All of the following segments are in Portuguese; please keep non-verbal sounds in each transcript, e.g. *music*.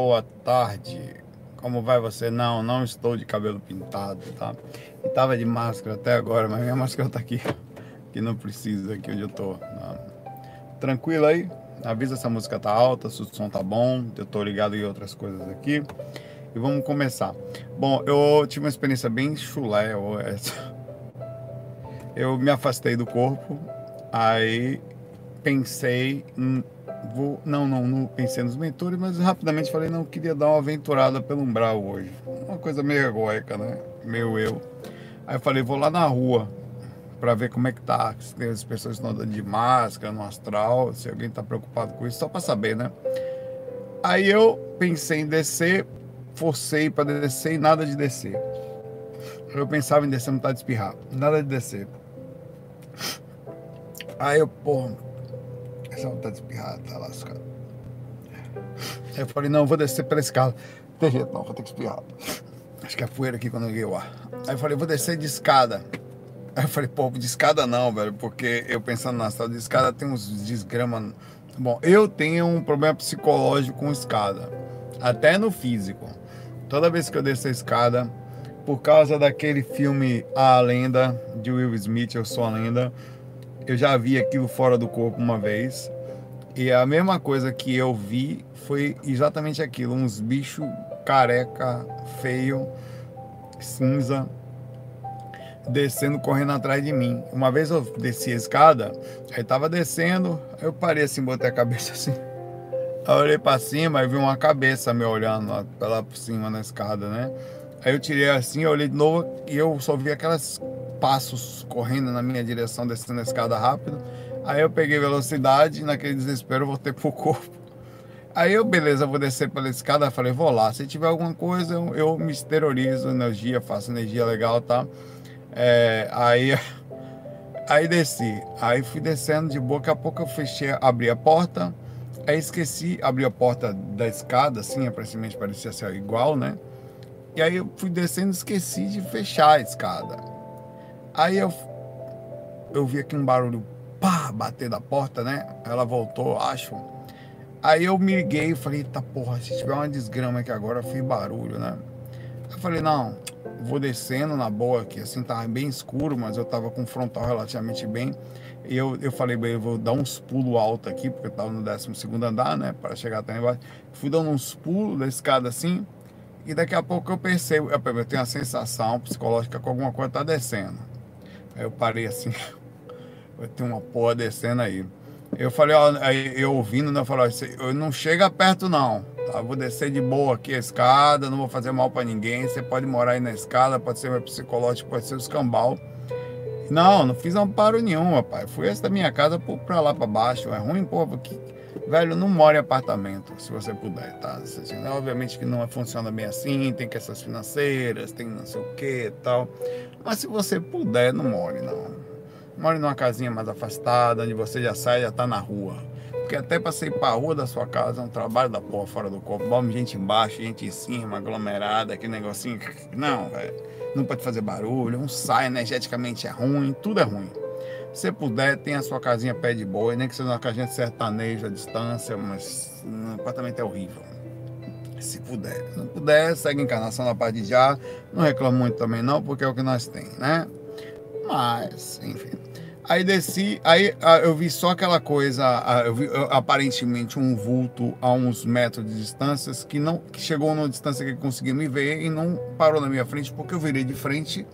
Boa tarde. Como vai você? Não, não estou de cabelo pintado, tá? E tava de máscara até agora, mas minha *laughs* máscara tá aqui. Que não precisa, aqui onde eu tô. Não. Tranquilo aí? Avisa se a música tá alta, se o som tá bom. Eu tô ligado em outras coisas aqui. E vamos começar. Bom, eu tive uma experiência bem chulé. Eu me afastei do corpo, aí pensei em vou não, não, não pensei nos mentores, mas rapidamente falei, não, queria dar uma aventurada pelo umbral hoje. Uma coisa meio egóica, né? Meu eu. Aí eu falei, vou lá na rua para ver como é que tá, se tem as pessoas estão andando de máscara no astral, se alguém tá preocupado com isso, só para saber, né? Aí eu pensei em descer, forcei para descer e nada de descer. Eu pensava em descer, não tá de espirrar, nada de descer. Aí eu, porra, essa vontade de espirrar, tá lascado. Aí eu falei, não, vou descer pela escada. Não tem jeito não, vou ter que espirrar. Acho que é poeira aqui quando eu liguei o ar. Aí eu falei, vou descer de escada. Aí eu falei, pô, de escada não, velho, porque eu pensando na sala de escada tem uns desgrama. Bom, eu tenho um problema psicológico com escada, até no físico. Toda vez que eu desço a escada, por causa daquele filme A Lenda, de Will Smith, Eu Sou a Lenda, eu já vi aquilo fora do corpo uma vez. E a mesma coisa que eu vi foi exatamente aquilo: uns bichos careca, feio, cinza, descendo, correndo atrás de mim. Uma vez eu desci a escada, aí tava descendo, eu parei assim, botei a cabeça assim. Aí olhei para cima e vi uma cabeça me olhando lá, lá por cima na escada, né? Aí eu tirei assim, eu olhei de novo e eu só vi aquelas passos correndo na minha direção, descendo a escada rápido. Aí eu peguei velocidade, naquele desespero eu voltei pro corpo. Aí eu, beleza, vou descer pela escada, falei, vou lá. Se tiver alguma coisa, eu, eu me exteriorizo energia, faço energia legal, tá? É, aí, *laughs* aí desci. Aí fui descendo de boa, daqui a pouco eu fechei, abri a porta. Aí esqueci, abri a porta da escada, assim, aparentemente parecia ser igual, né? E aí eu fui descendo, esqueci de fechar a escada. Aí eu, eu vi aqui um barulho, pá, bater da porta, né? Ela voltou, acho. Aí eu me liguei e falei, tá porra, se tiver uma desgrama aqui agora, fiz barulho, né? Eu falei, não, vou descendo na boa aqui, assim, tava bem escuro, mas eu tava com o frontal relativamente bem. E eu, eu falei, bem, eu vou dar uns pulos alto aqui, porque eu tava no 12 andar, né? Para chegar até embaixo. Fui dando uns pulos da escada assim, e daqui a pouco eu percebo, eu, tenho a sensação psicológica que alguma coisa tá descendo. Aí eu parei assim, *laughs* tem uma porra descendo aí. Eu falei, ó, aí eu ouvindo, né? Eu falei, ó, eu não chega perto não, tá? Vou descer de boa aqui a escada, não vou fazer mal para ninguém. Você pode morar aí na escada, pode ser meu psicológico, pode ser o escambau. Não, não fiz amparo nenhum, rapaz. Fui essa da minha casa pra lá para baixo. É ruim, pô, porque, velho, não mora em apartamento, se você puder, tá? Assim, obviamente que não funciona bem assim, tem questões financeiras, tem não sei o que e tal. Mas se você puder, não more, não. More numa casinha mais afastada, onde você já sai, já tá na rua. Porque até pra sair pra rua da sua casa é um trabalho da porra fora do corpo. Vamos gente embaixo, gente em cima, aglomerada, aquele negocinho. Não, velho. Não pode fazer barulho, um sai energeticamente é ruim, tudo é ruim. Se puder, tem a sua casinha pé de boi, nem que seja uma casinha de sertanejo à distância, mas o apartamento é horrível se puder. Se não puder, segue a encarnação na parte de já. Não reclamo muito também não, porque é o que nós tem, né? Mas, enfim. Aí desci, aí ah, eu vi só aquela coisa, ah, eu vi aparentemente um vulto a uns metros de distância que não que chegou numa distância que conseguiu me ver e não parou na minha frente porque eu virei de frente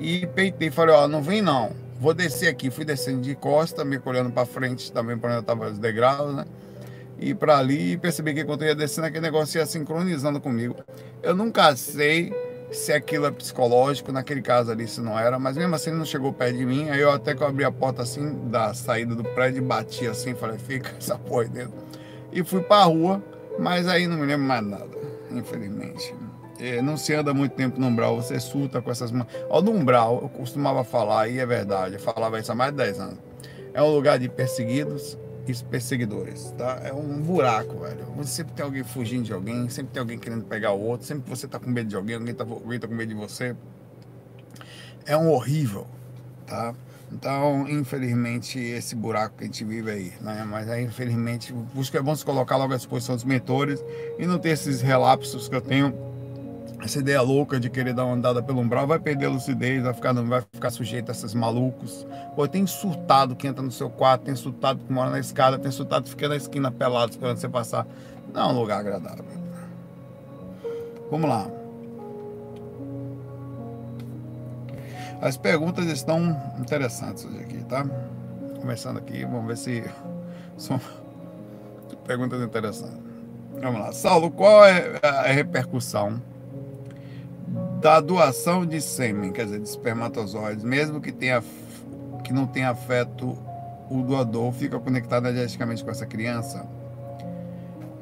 e peitei, falei, ó, não vem não. Vou descer aqui, fui descendo de costa, me olhando para frente também para onde eu tava os degraus, né? ir para ali e percebi que quando eu ia descendo, aquele negócio ia sincronizando comigo. Eu nunca sei se aquilo é psicológico, naquele caso ali se não era, mas mesmo assim ele não chegou perto de mim. Aí eu até que eu abri a porta assim da saída do prédio, bati assim, falei, fica essa porra dentro. E fui pra rua, mas aí não me lembro mais nada, infelizmente. É, não se anda muito tempo no umbral, você surta com essas. Ó, no umbral, eu costumava falar, e é verdade, eu falava isso há mais de 10 anos. É um lugar de perseguidos, perseguidores, tá? É um buraco, velho. Você sempre tem alguém fugindo de alguém, sempre tem alguém querendo pegar o outro, sempre você tá com medo de alguém, alguém tá, alguém tá com medo de você. É um horrível, tá? Então, infelizmente, esse buraco que a gente vive aí, né? Mas aí, infelizmente, busca é bom se colocar logo à disposição dos mentores e não ter esses relapsos que eu tenho, essa ideia louca de querer dar uma andada pelo umbral, vai perder a lucidez, vai ficar, vai ficar sujeito a esses malucos. Pô, tem surtado que entra no seu quarto, tem surtado que mora na escada, tem surtado que fica na esquina pelado esperando você passar. Não é um lugar agradável. Vamos lá. As perguntas estão interessantes hoje aqui, tá? Começando aqui, vamos ver se *laughs* são perguntas interessantes. Vamos lá. Saulo, qual é a repercussão da doação de sêmen, quer dizer, de espermatozoides, mesmo que, tenha, que não tenha afeto o doador, fica conectado energeticamente com essa criança?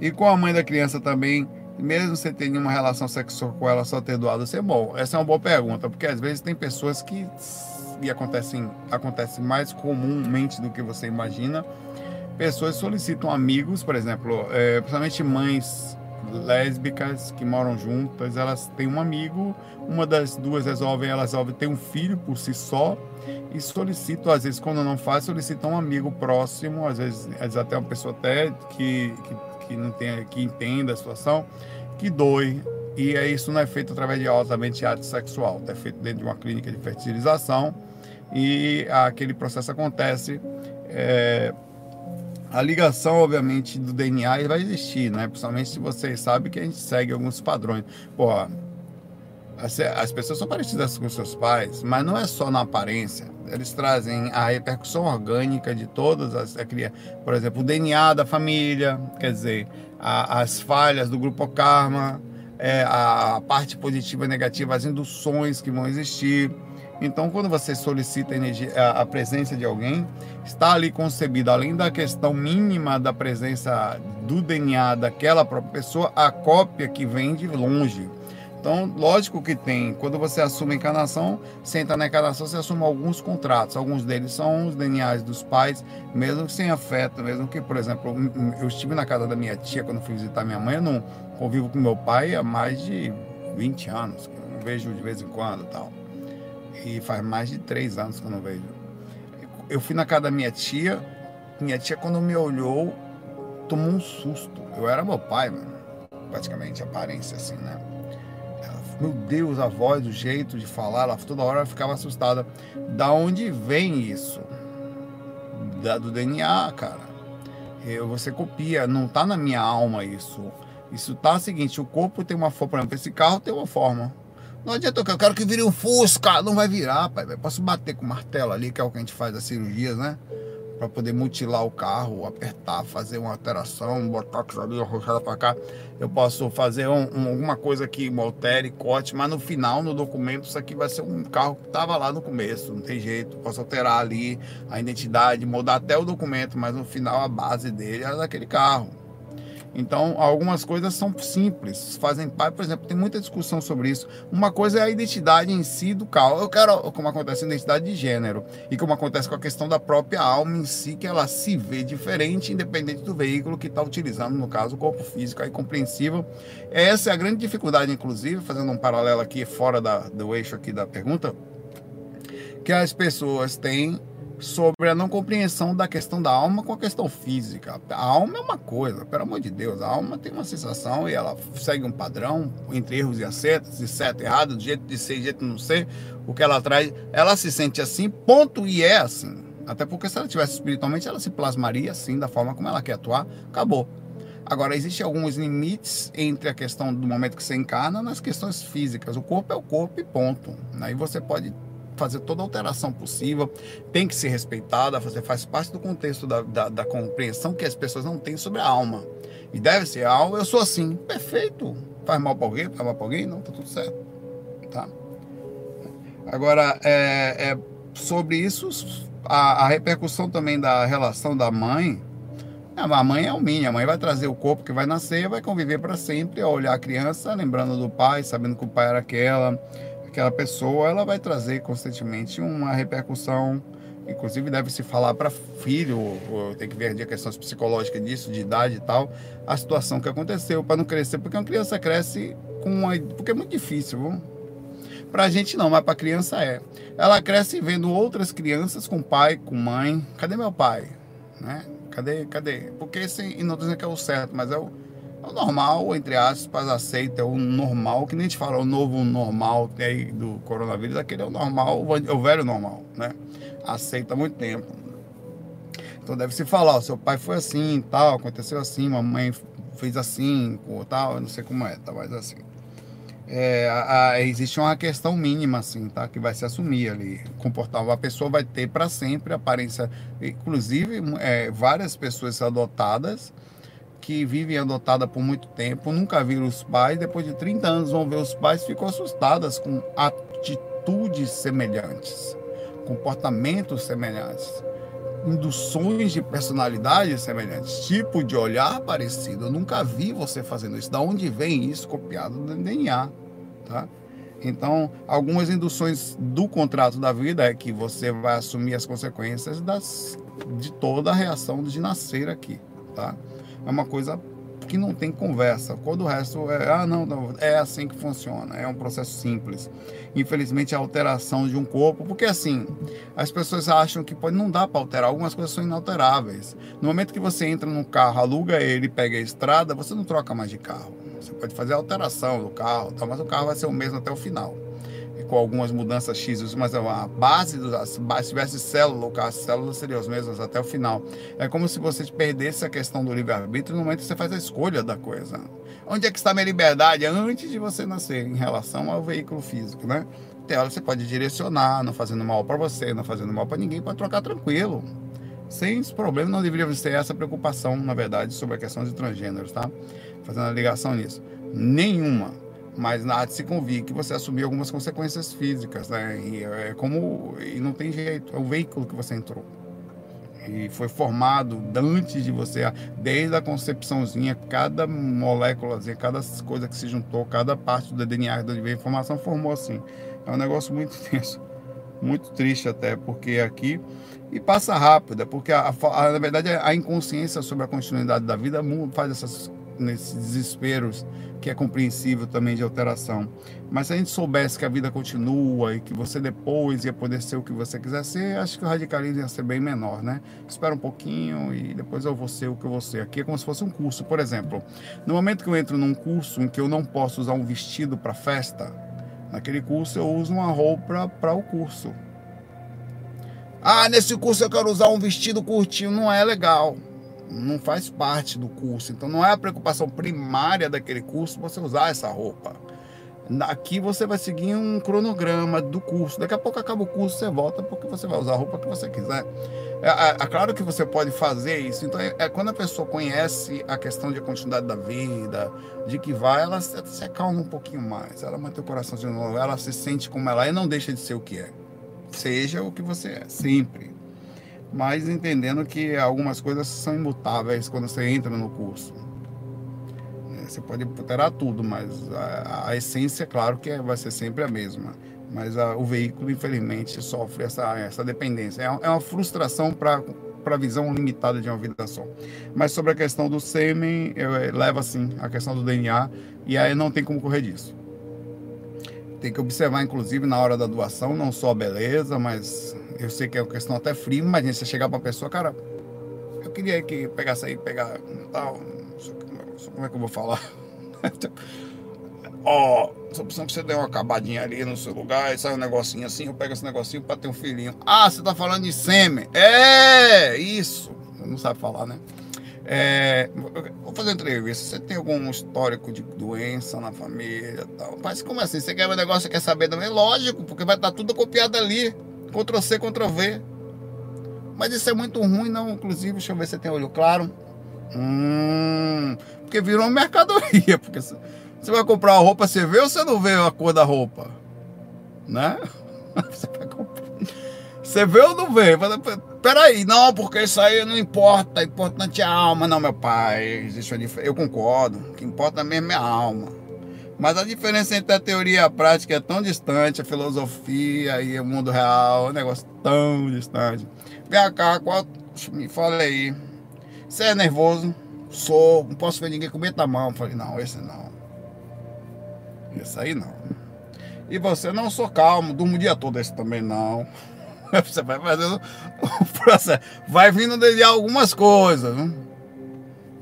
E com a mãe da criança também mesmo sem ter nenhuma relação sexual com ela, só ter doado ser bom? Essa é uma boa pergunta, porque às vezes tem pessoas que e acontecem, acontece mais comumente do que você imagina. Pessoas solicitam amigos, por exemplo, é, principalmente mães lésbicas que moram juntas, elas têm um amigo, uma das duas resolve, elas resolvem ter um filho por si só e solicitam, às vezes quando não faz, solicitam um amigo próximo, às vezes, às vezes até uma pessoa até que, que que não tem, que entenda a situação, que doe. E é isso não é feito através de altamente ato sexual, é feito dentro de uma clínica de fertilização e aquele processo acontece. É, a ligação, obviamente, do DNA vai existir, né? Principalmente se vocês sabem que a gente segue alguns padrões. Pô, as, as pessoas são parecidas com seus pais, mas não é só na aparência eles trazem a repercussão orgânica de todas as, por exemplo, o DNA da família, quer dizer, a, as falhas do grupo karma, é, a parte positiva e negativa, as induções que vão existir. Então, quando você solicita energia, a, presença de alguém, está ali concebido, além da questão mínima da presença do DNA daquela própria pessoa, a cópia que vem de longe. Então, lógico que tem. Quando você assume a encarnação, entra na encarnação, você assume alguns contratos. Alguns deles são os DNAs dos pais, mesmo sem afeto, mesmo que, por exemplo, eu estive na casa da minha tia quando fui visitar minha mãe, eu não convivo com meu pai há mais de 20 anos, eu vejo de vez em quando tal. E faz mais de três anos que eu não vejo. Eu fui na casa da minha tia, minha tia, quando me olhou, tomou um susto. Eu era meu pai, mano. praticamente, aparência assim, né? meu Deus, a voz, o jeito de falar, ela toda hora ela ficava assustada. Da onde vem isso? Da, do DNA, cara. Eu, você copia, não tá na minha alma isso. Isso tá o seguinte, o corpo tem uma forma, por exemplo, esse carro tem uma forma. Não adianta, eu quero que vire um Fusca, não vai virar, pai. Posso bater com martelo ali, que é o que a gente faz as cirurgias, né? para poder mutilar o carro, apertar, fazer uma alteração, botar ali, arrochada para cá. Eu posso fazer um, um, alguma coisa que altere, corte, mas no final, no documento, isso aqui vai ser um carro que estava lá no começo, não tem jeito. Posso alterar ali a identidade, mudar até o documento, mas no final a base dele era daquele carro. Então, algumas coisas são simples, fazem parte, por exemplo, tem muita discussão sobre isso. Uma coisa é a identidade em si do carro. Eu quero, como acontece a identidade de gênero, e como acontece com a questão da própria alma em si, que ela se vê diferente, independente do veículo que está utilizando, no caso, o corpo físico, aí compreensível. Essa é a grande dificuldade, inclusive, fazendo um paralelo aqui fora da, do eixo aqui da pergunta, que as pessoas têm sobre a não compreensão da questão da alma com a questão física. A alma é uma coisa, pelo amor de Deus, a alma tem uma sensação e ela segue um padrão entre erros e acertos, de certo e errado, de jeito de ser, de jeito de não ser, o que ela traz, ela se sente assim, ponto, e é assim. Até porque se ela tivesse espiritualmente, ela se plasmaria assim, da forma como ela quer atuar, acabou. Agora, existem alguns limites entre a questão do momento que você encarna nas questões físicas. O corpo é o corpo e ponto. Aí você pode fazer toda alteração possível, tem que ser respeitada, fazer, faz parte do contexto da, da, da, compreensão que as pessoas não têm sobre a alma. E deve ser alma, eu sou assim, perfeito. Faz mal para alguém, faz mal para alguém? Não, tá tudo certo. Tá? Agora, é, é sobre isso, a, a, repercussão também da relação da mãe. A mãe é o mínimo, a mãe vai trazer o corpo que vai nascer, vai conviver para sempre, olhar a criança, lembrando do pai, sabendo que o pai era aquela, aquela pessoa ela vai trazer constantemente uma repercussão. Inclusive deve se falar para filho, tem que ver a questões psicológicas disso, de idade e tal, a situação que aconteceu para não crescer, porque uma criança cresce com uma, porque é muito difícil, viu? Pra gente não, mas pra criança é. Ela cresce vendo outras crianças com pai, com mãe. Cadê meu pai? Né? Cadê, cadê? Porque esse, e não dizendo que é o certo, mas é o, o normal, entre aspas, aceita, é o normal, que nem a gente fala, o novo normal aí do coronavírus, aquele é o normal, é o velho normal, né? Aceita há muito tempo. Então deve se falar, o seu pai foi assim, tal, aconteceu assim, mamãe fez assim, tal, eu não sei como é, tá, mas assim. É, a, a, existe uma questão mínima, assim, tá? Que vai se assumir ali. Comportar, a pessoa vai ter para sempre aparência. Inclusive, é, várias pessoas adotadas que vivem adotada por muito tempo, nunca viram os pais, depois de 30 anos vão ver os pais, ficam assustadas com atitudes semelhantes, comportamentos semelhantes induções de personalidade semelhantes, tipo de olhar parecido. Eu nunca vi você fazendo isso. Da onde vem isso copiado do DNA, tá? Então, algumas induções do contrato da vida é que você vai assumir as consequências das, de toda a reação de nascer aqui, tá? É uma coisa que não tem conversa. Quando o resto é, ah, não, não, é assim que funciona. É um processo simples. Infelizmente, a alteração de um corpo, porque assim, as pessoas acham que pode, não dá para alterar, algumas coisas são inalteráveis. No momento que você entra no carro, aluga ele, pega a estrada, você não troca mais de carro. Você pode fazer alteração do carro, mas o carro vai ser o mesmo até o final com algumas mudanças X, mas a base, se tivesse célula, as células seriam as mesmas até o final. É como se você perdesse a questão do livre-arbítrio no momento que você faz a escolha da coisa. Onde é que está a minha liberdade antes de você nascer, em relação ao veículo físico, né? Tem hora você pode direcionar, não fazendo mal para você, não fazendo mal para ninguém, pode trocar tranquilo. Sem problema, não deveria ser essa preocupação, na verdade, sobre a questão de transgêneros, tá? Fazendo a ligação nisso. Nenhuma mas nada se convir que você assumir algumas consequências físicas, né? E é como e não tem jeito, é o veículo que você entrou. E foi formado antes de você, desde a concepçãozinha, cada moléculazinha, cada coisa que se juntou, cada parte do DNA da informação formou assim. É um negócio muito *laughs* tenso, muito triste até, porque aqui e passa rápido, é porque a, a, na verdade a inconsciência sobre a continuidade da vida faz essas nesses desesperos que é compreensível também de alteração. Mas se a gente soubesse que a vida continua e que você depois ia poder ser o que você quiser ser, acho que o radicalismo ia ser bem menor, né? Espera um pouquinho e depois eu vou ser o que eu vou ser. Aqui é como se fosse um curso, por exemplo. No momento que eu entro num curso em que eu não posso usar um vestido para festa, naquele curso eu uso uma roupa para o curso. Ah, nesse curso eu quero usar um vestido curtinho, não é legal não faz parte do curso. Então não é a preocupação primária daquele curso você usar essa roupa. Aqui você vai seguir um cronograma do curso. Daqui a pouco acaba o curso, você volta porque você vai usar a roupa que você quiser. É, é, é claro que você pode fazer isso. Então é, é, quando a pessoa conhece a questão de continuidade da vida, de que vai, ela se, se acalma um pouquinho mais. Ela mantém o coração de novo, ela se sente como ela é e não deixa de ser o que é. Seja o que você é, sempre mas entendendo que algumas coisas são imutáveis quando você entra no curso. É, você pode alterar tudo, mas a, a essência, claro que é, vai ser sempre a mesma. Mas a, o veículo, infelizmente, sofre essa, essa dependência. É, é uma frustração para para a visão limitada de uma vida só. Mas sobre a questão do sêmen, eu, leva assim a questão do DNA e aí não tem como correr disso. Tem que observar, inclusive, na hora da doação, não só a beleza, mas eu sei que é uma questão até fria, mas você chegar para a pessoa, cara, eu queria que pegasse aí, pegar tal, como é que eu vou falar? *laughs* Ó, oh, só precisa que você dê uma acabadinha ali no seu lugar e sai um negocinho assim, eu pego esse negocinho para ter um filhinho. Ah, você tá falando de sêmen. É, isso. Não sabe falar, né? É, vou fazer uma entrevista. Você tem algum histórico de doença na família tal? Mas como assim? Você quer um negócio, quer saber também? Lógico, porque vai estar tudo copiado ali. Ctrl C, Ctrl V. Mas isso é muito ruim, não. Inclusive, deixa eu ver se tem olho claro. Hum, porque virou mercadoria. *laughs* Porque você vai comprar uma roupa, você vê ou você não vê a cor da roupa? Né? *laughs* Você vai comprar. Você vê ou não vê? Peraí, não, porque isso aí não importa, é importante a alma. Não, meu pai, existe uma Eu concordo, o que importa mesmo é a alma. Mas a diferença entre a teoria e a prática é tão distante, a filosofia e o mundo real, é um negócio tão distante. Vem cá, qual... me fala aí. Você é nervoso? Sou, não posso ver ninguém com medo da mão. falei, não, esse não. Esse aí não. E você não sou calmo, durmo o dia todo esse também não. Você vai fazendo o processo. Vai vindo de algumas coisas.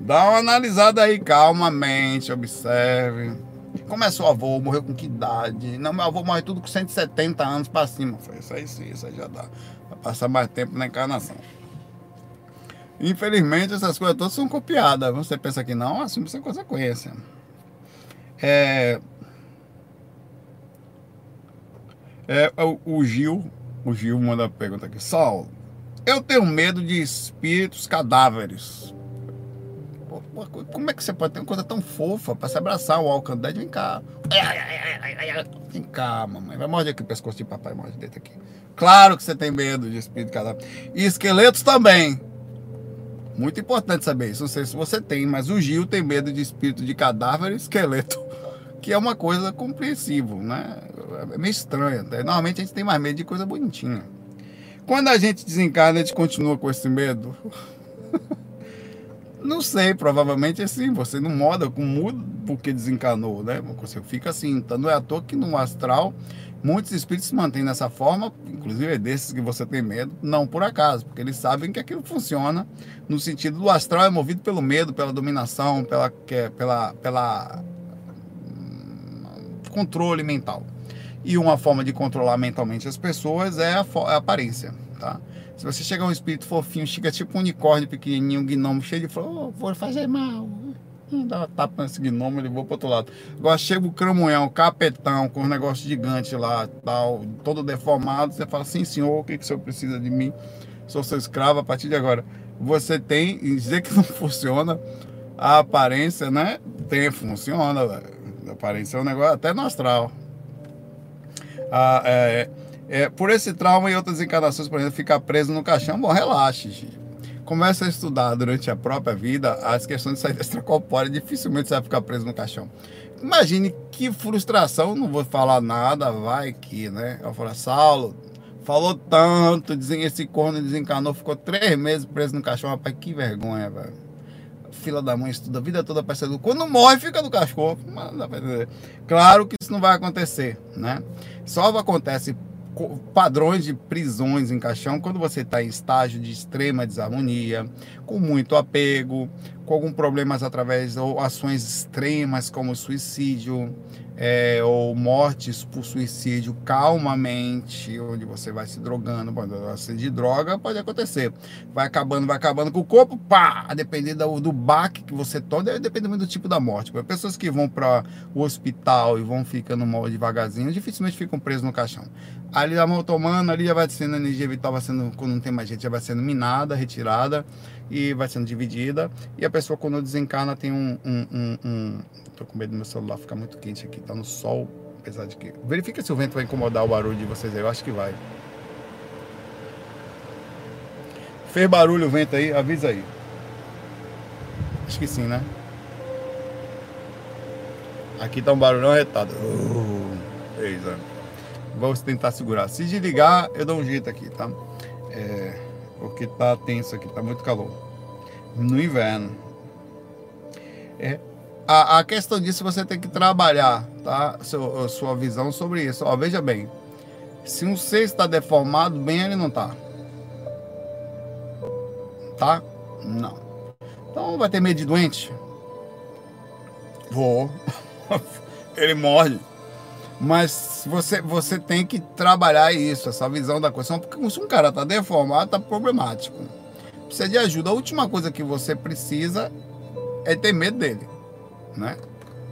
Dá uma analisada aí calmamente, observe. Como é seu avô? Morreu com que idade? Não, meu avô morreu tudo com 170 anos para cima. Isso aí sim, isso aí já dá. Vai passar mais tempo na encarnação. Infelizmente, essas coisas todas são copiadas. Você pensa que não, assume sem consequência. É, é, o, o Gil, o Gil manda a pergunta aqui. Sol, eu tenho medo de espíritos cadáveres. Como é que você pode ter uma coisa tão fofa para se abraçar o Alcandete? Vem cá. Vem cá, mamãe. Vai morder aqui o pescoço de papai, morde dentro aqui. Claro que você tem medo de espírito cadáver. E esqueletos também. Muito importante saber isso. Não sei se você tem, mas o Gil tem medo de espírito de cadáver e esqueleto. Que é uma coisa compreensível, né? É meio estranho. Normalmente a gente tem mais medo de coisa bonitinha. Quando a gente desencarna, a gente continua com esse medo. *laughs* Não sei, provavelmente assim, você não moda com mudo porque desencanou, né? Você fica assim, então não é à toa que no astral muitos espíritos se mantêm dessa forma, inclusive é desses que você tem medo, não por acaso, porque eles sabem que aquilo funciona no sentido do astral é movido pelo medo, pela dominação, pela, que, pela, pela hum, controle mental. E uma forma de controlar mentalmente as pessoas é a, a aparência, tá? Se você chegar um espírito fofinho, chega tipo um unicórnio pequenininho, um gnomo cheio de flor, oh, vou fazer mal. Hum, dá uma tapa nesse gnomo, ele voa pro outro lado. Agora chega o cramunhão, capetão, com um negócio gigante lá, tal, todo deformado. Você fala, sim, senhor, o que, que o senhor precisa de mim? Sou seu escravo a partir de agora. Você tem, dizer que não *laughs* funciona, a aparência, né? Tem, funciona, velho. Aparência é um negócio até no astral. Ah, é, é, por esse trauma e outras encarnações, por exemplo, ficar preso no caixão, bom, relaxe, gente. Comece a estudar durante a própria vida as questões de saída extracorpórea, dificilmente você vai ficar preso no caixão. Imagine que frustração, não vou falar nada, vai que, né? Eu falo, Saulo, falou tanto, esse corno desencarnou, ficou três meses preso no caixão, rapaz, que vergonha, velho. Fila da mãe estuda a vida toda para ser Quando morre, fica no cachorro. Claro que isso não vai acontecer, né? Só acontece padrões de prisões em caixão quando você está em estágio de extrema desarmonia, com muito apego, com algum problemas através ou ações extremas como suicídio é, ou mortes por suicídio calmamente, onde você vai se drogando, quando você de droga pode acontecer, vai acabando, vai acabando com o corpo, pá, a depender do, do baque que você toma, depende muito do tipo da morte. Pessoas que vão para o hospital e vão ficando mal devagarzinho, dificilmente ficam presos no caixão. Ali a mão tomando, ali já vai sendo a energia vital, vai sendo, quando não tem mais gente, já vai sendo minada, retirada e vai sendo dividida. E a pessoa, quando desencarna, tem um. um, um, um... Tô com medo do meu celular ficar muito quente aqui, tá no sol, apesar de que. Verifica se o vento vai incomodar o barulho de vocês aí, eu acho que vai. Fez barulho o vento aí? Avisa aí. Acho que sim, né? Aqui tá um barulhão arretado. Uh? Vamos tentar segurar. Se desligar, eu dou um jeito aqui, tá? É, porque tá tenso aqui, tá muito calor. No inverno. É, a, a questão disso você tem que trabalhar, tá? Seu, sua visão sobre isso. Ó, veja bem. Se um ser está deformado, bem ele não tá. Tá? Não. Então vai ter medo de doente? Vou. *laughs* ele morre. Mas você, você tem que trabalhar isso, essa visão da coisa. Porque se um cara tá deformado, tá problemático. Precisa de ajuda. A última coisa que você precisa é ter medo dele, né?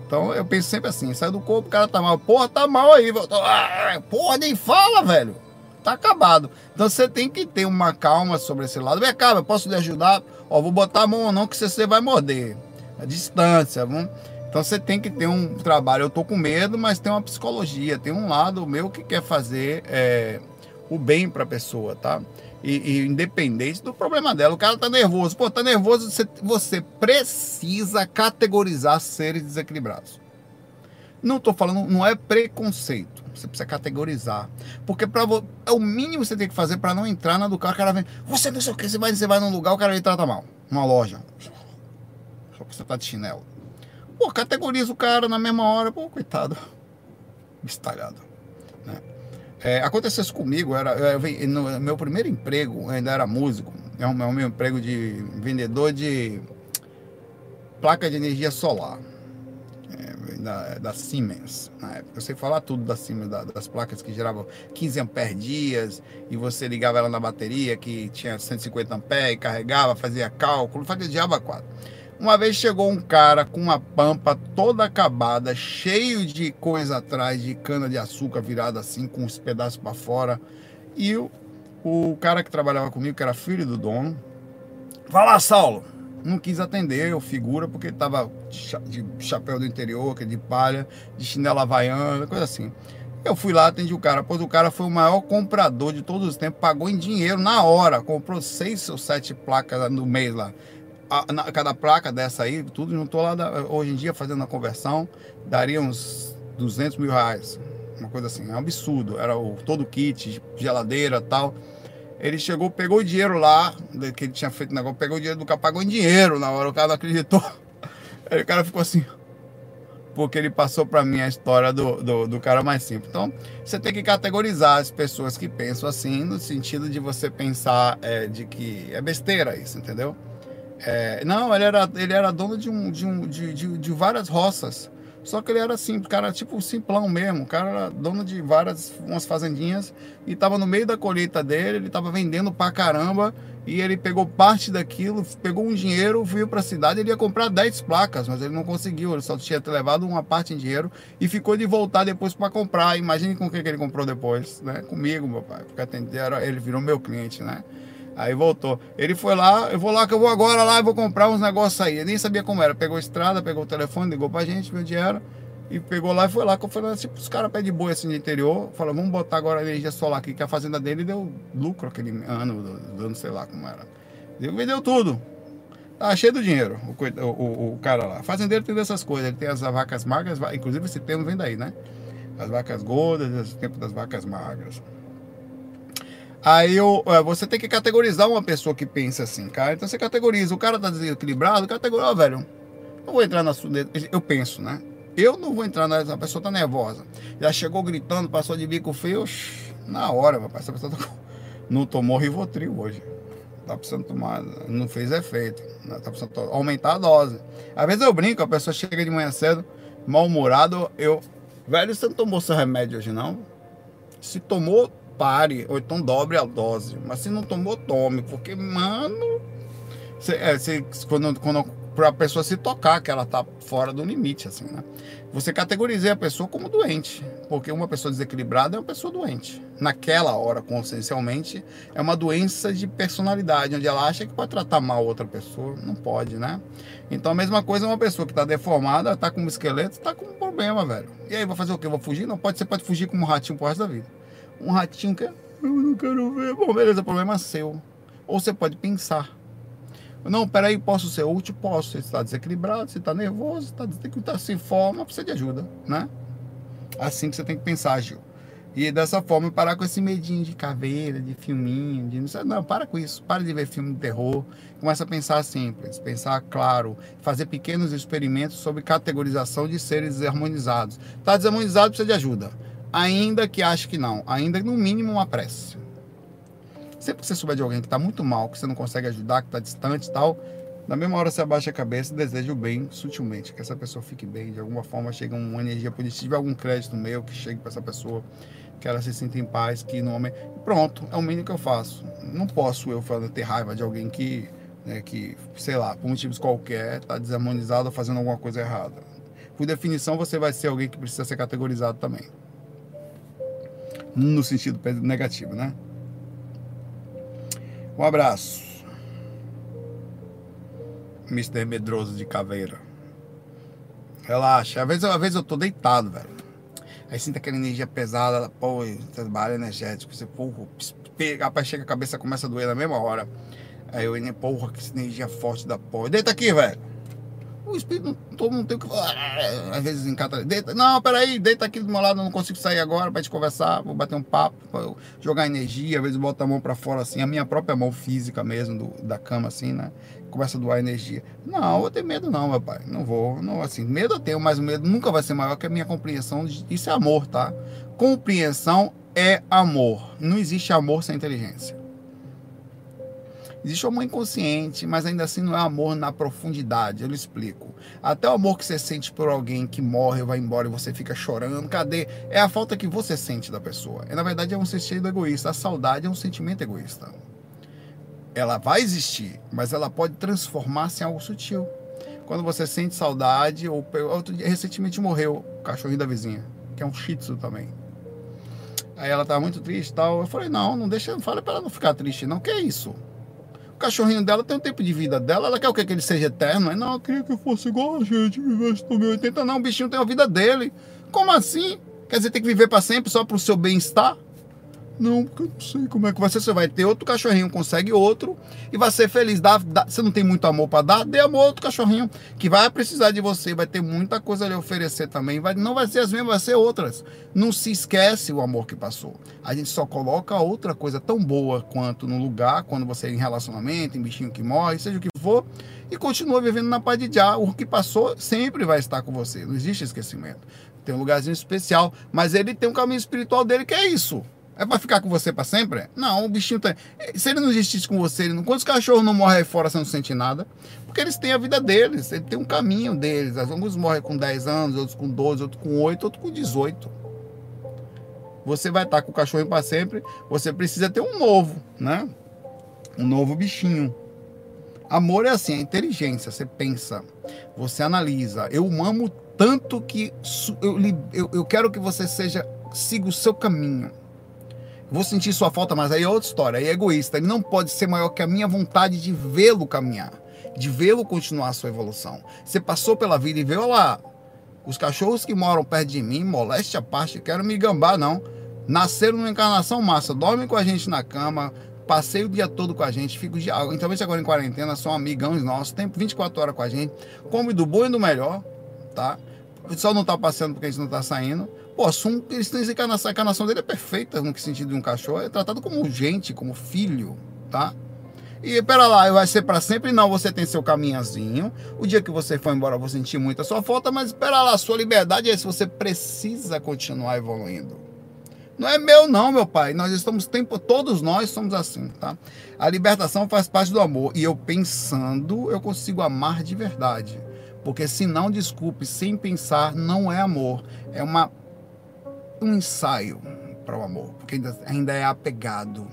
Então eu penso sempre assim, sai do corpo, o cara tá mal. Porra, tá mal aí. Ah, porra, nem fala, velho. Tá acabado. Então você tem que ter uma calma sobre esse lado. Vem cá, eu posso lhe ajudar? Ó, vou botar a mão ou não que você vai morder. A distância, vamos então você tem que ter um trabalho. Eu tô com medo, mas tem uma psicologia, tem um lado meu que quer fazer é, o bem para a pessoa, tá? E, e, independente do problema dela, o cara tá nervoso. Pô, tá nervoso, você, você precisa categorizar seres desequilibrados. Não tô falando, não é preconceito. Você precisa categorizar. Porque para é o mínimo que você tem que fazer para não entrar na do cara. O cara vem, você não sei o que, você vai, você vai num lugar, o cara lhe trata mal. Uma loja. Só que você tá de chinelo. Pô, categoriza o cara na mesma hora. Pô, coitado. Estalhado. Né? É, isso comigo, era, eu, no meu primeiro emprego, eu ainda era músico, é o meu emprego de vendedor de placa de energia solar da, da Siemens na época. Eu sei falar tudo da Siemens, da, das placas que geravam 15 amperes dias e você ligava ela na bateria que tinha 150 amperes, carregava, fazia cálculo, fazia diabo quatro. Uma vez chegou um cara com uma pampa toda acabada, cheio de coisa atrás, de cana de açúcar virada assim, com os pedaços para fora. E o, o cara que trabalhava comigo, que era filho do dono, fala, Saulo, não quis atender o figura porque ele tava de chapéu do interior, é de palha, de chinela havaiana, coisa assim. Eu fui lá, atendi o cara, pois o cara foi o maior comprador de todos os tempos, pagou em dinheiro na hora, comprou seis ou sete placas no mês lá. A, na, cada placa dessa aí, tudo juntou lá, hoje em dia fazendo a conversão, daria uns 200 mil reais, uma coisa assim, é um absurdo, era o, todo o kit, geladeira tal. Ele chegou, pegou o dinheiro lá, que ele tinha feito o negócio, pegou o dinheiro do cara, pagou em dinheiro na hora, o cara não acreditou. *laughs* Aí o cara ficou assim, porque ele passou para mim a história do, do, do, cara mais simples. Então, você tem que categorizar as pessoas que pensam assim, no sentido de você pensar é, de que é besteira isso, entendeu? É, não, ele era, ele era dono de, um, de, um, de, de, de várias roças. Só que ele era assim, cara, tipo simplão mesmo. O cara era dono de várias umas fazendinhas e tava no meio da colheita dele, ele tava vendendo pra caramba e ele pegou parte daquilo, pegou um dinheiro, veio pra cidade, ele ia comprar 10 placas, mas ele não conseguiu, ele só tinha levado uma parte em dinheiro e ficou de voltar depois para comprar. Imagine com o que, ele comprou depois, né? Comigo, meu pai, porque atender, ele virou meu cliente, né? Aí voltou. Ele foi lá, eu vou lá que eu vou agora lá e vou comprar uns negócios aí. Eu nem sabia como era. Pegou a estrada, pegou o telefone, ligou pra gente, meu dinheiro. E pegou lá e foi lá. Que eu falei, tipo, os caras pé de boi assim no interior. Falou, vamos botar agora a energia solar aqui, que a fazenda dele deu lucro aquele ano, ano, sei lá como era. Ele vendeu tudo. Tá cheio do dinheiro, o, o, o, cara lá. Fazendeiro tem dessas coisas. Ele tem as vacas magras, inclusive esse termo vem daí, né? As vacas gordas, o tempo das vacas magras. Aí eu, é, você tem que categorizar uma pessoa que pensa assim, cara. Então você categoriza. O cara tá desequilibrado, categoriza, oh, velho. Não vou entrar na sua. Eu penso, né? Eu não vou entrar na. A pessoa tá nervosa. Já chegou gritando, passou de bico feio. Na hora, papai. Essa pessoa tá, não tomou Rivotril hoje. Tá precisando tomar. Não fez efeito. Né? Tá precisando aumentar a dose. Às vezes eu brinco, a pessoa chega de manhã cedo, mal-humorado. Eu. Velho, você não tomou seu remédio hoje, não? Se tomou, pare, ou então dobre a dose. Mas se não tomou, tome, porque, mano, cê, é, cê, quando, quando a pessoa se tocar que ela tá fora do limite, assim, né? Você categoriza a pessoa como doente, porque uma pessoa desequilibrada é uma pessoa doente. Naquela hora, consciencialmente, é uma doença de personalidade, onde ela acha que pode tratar mal outra pessoa, não pode, né? Então a mesma coisa é uma pessoa que está deformada, está com um esqueleto, está com um problema, velho. E aí, vai fazer o quê? Vou fugir? Não pode, você pode fugir como um ratinho pro resto da vida um ratinho que eu não quero ver. Bom, beleza, problema é seu. Ou você pode pensar. Não, peraí, posso ser útil? Posso. Você está desequilibrado, você está nervoso, está tá sem forma, precisa de ajuda, né? Assim que você tem que pensar, Gil. E dessa forma, parar com esse medinho de caveira, de filminho, de não sei, não, para com isso. Para de ver filme de terror. Começa a pensar simples, pensar claro, fazer pequenos experimentos sobre categorização de seres desarmonizados. Está desarmonizado, precisa de ajuda ainda que ache que não, ainda no mínimo uma prece. Sempre que você souber de alguém que está muito mal, que você não consegue ajudar, que está distante e tal, na mesma hora você abaixa a cabeça e deseja o bem sutilmente, que essa pessoa fique bem, de alguma forma chega uma energia positiva, algum crédito meu que chegue para essa pessoa, que ela se sinta em paz, que no homem. Pronto, é o mínimo que eu faço. Não posso eu ter raiva de alguém que, né, que sei lá, por motivos qualquer, está desarmonizado ou fazendo alguma coisa errada. Por definição, você vai ser alguém que precisa ser categorizado também no sentido negativo, né? Um abraço. Mr. Medroso de Caveira. Relaxa. Às vezes, às vezes eu tô deitado, velho. Aí sinto aquela energia pesada, pô, trabalho energético. Você, porra, rapaz, chega a cabeça começa a doer na mesma hora. Aí eu, porra, que energia forte da porra. Deita aqui, velho. O espírito, todo mundo tem que. Às vezes encata. Deita, não, peraí, deita aqui do meu lado, eu não consigo sair agora pra gente conversar, vou bater um papo, jogar energia. Às vezes boto a mão pra fora assim, a minha própria mão física mesmo, do, da cama assim, né? Começa a doar energia. Não, eu tenho medo, não, meu pai. Não vou. Não, assim, medo eu tenho, mas o medo nunca vai ser maior que a minha compreensão. De, isso é amor, tá? Compreensão é amor. Não existe amor sem inteligência. Existe o amor inconsciente, mas ainda assim não é amor na profundidade. Eu lhe explico. Até o amor que você sente por alguém que morre, vai embora e você fica chorando, cadê? É a falta que você sente da pessoa. E, na verdade é um sentimento egoísta. A saudade é um sentimento egoísta. Ela vai existir, mas ela pode transformar-se em algo sutil. Quando você sente saudade, ou outro dia, recentemente morreu o cachorrinho da vizinha, que é um shih tzu também. Aí ela estava muito triste tal. Eu falei, não, não deixa, não fala para ela não ficar triste, não. Que é isso? Cachorrinho dela tem o tempo de vida dela, ela quer o que? Que ele seja eterno? Não, eu queria que fosse igual a gente, vivesse por 1080. Não, o bichinho tem a vida dele. Como assim? Quer dizer, tem que viver para sempre só para o seu bem-estar? Não, porque eu não sei como é que vai ser. Você vai ter outro cachorrinho, consegue outro e vai ser feliz. Dá, dá, você não tem muito amor para dar, dê amor a outro cachorrinho que vai precisar de você, vai ter muita coisa a lhe oferecer também. Vai, não vai ser as mesmas, vai ser outras. Não se esquece o amor que passou. A gente só coloca outra coisa tão boa quanto no lugar, quando você é em relacionamento, em bichinho que morre, seja o que for, e continua vivendo na paz de já. O que passou sempre vai estar com você. Não existe esquecimento. Tem um lugarzinho especial, mas ele tem um caminho espiritual dele que é isso. É pra ficar com você pra sempre? Não, o bichinho tá. Se ele não existisse com você, ele não... quantos cachorros não morrem aí fora você não sente nada? Porque eles têm a vida deles, ele tem um caminho deles. Alguns morrem com 10 anos, outros com 12, outros com 8, outros com 18. Você vai estar com o cachorro para sempre, você precisa ter um novo, né? Um novo bichinho. Amor é assim, é inteligência. Você pensa, você analisa. Eu amo tanto que eu, eu, eu quero que você seja siga o seu caminho. Vou sentir sua falta, mas aí é outra história, aí é egoísta. Ele não pode ser maior que a minha vontade de vê-lo caminhar, de vê-lo continuar a sua evolução. Você passou pela vida e viu lá, os cachorros que moram perto de mim, moleste a parte, quero me gambar, não. Nasceram numa encarnação massa, dormem com a gente na cama, passei o dia todo com a gente, fico de. Então, agora em quarentena, são amigãos nossos, tempo 24 horas com a gente, come do bom e do melhor, tá? Só não tá passeando porque a gente não tá saindo. Pô, Assum, eles têm encarnação, a encarnação dele é perfeita no sentido de um cachorro, é tratado como gente, como filho, tá? E pera lá, vai ser para sempre? Não, você tem seu caminhozinho. O dia que você for embora, eu vou sentir muito a sua falta, mas espera lá, sua liberdade é se você precisa continuar evoluindo. Não é meu, não, meu pai. Nós estamos tempo, todos nós somos assim, tá? A libertação faz parte do amor. E eu pensando, eu consigo amar de verdade. Porque se não, desculpe, sem pensar não é amor. É uma um ensaio para o amor, porque ainda, ainda é apegado,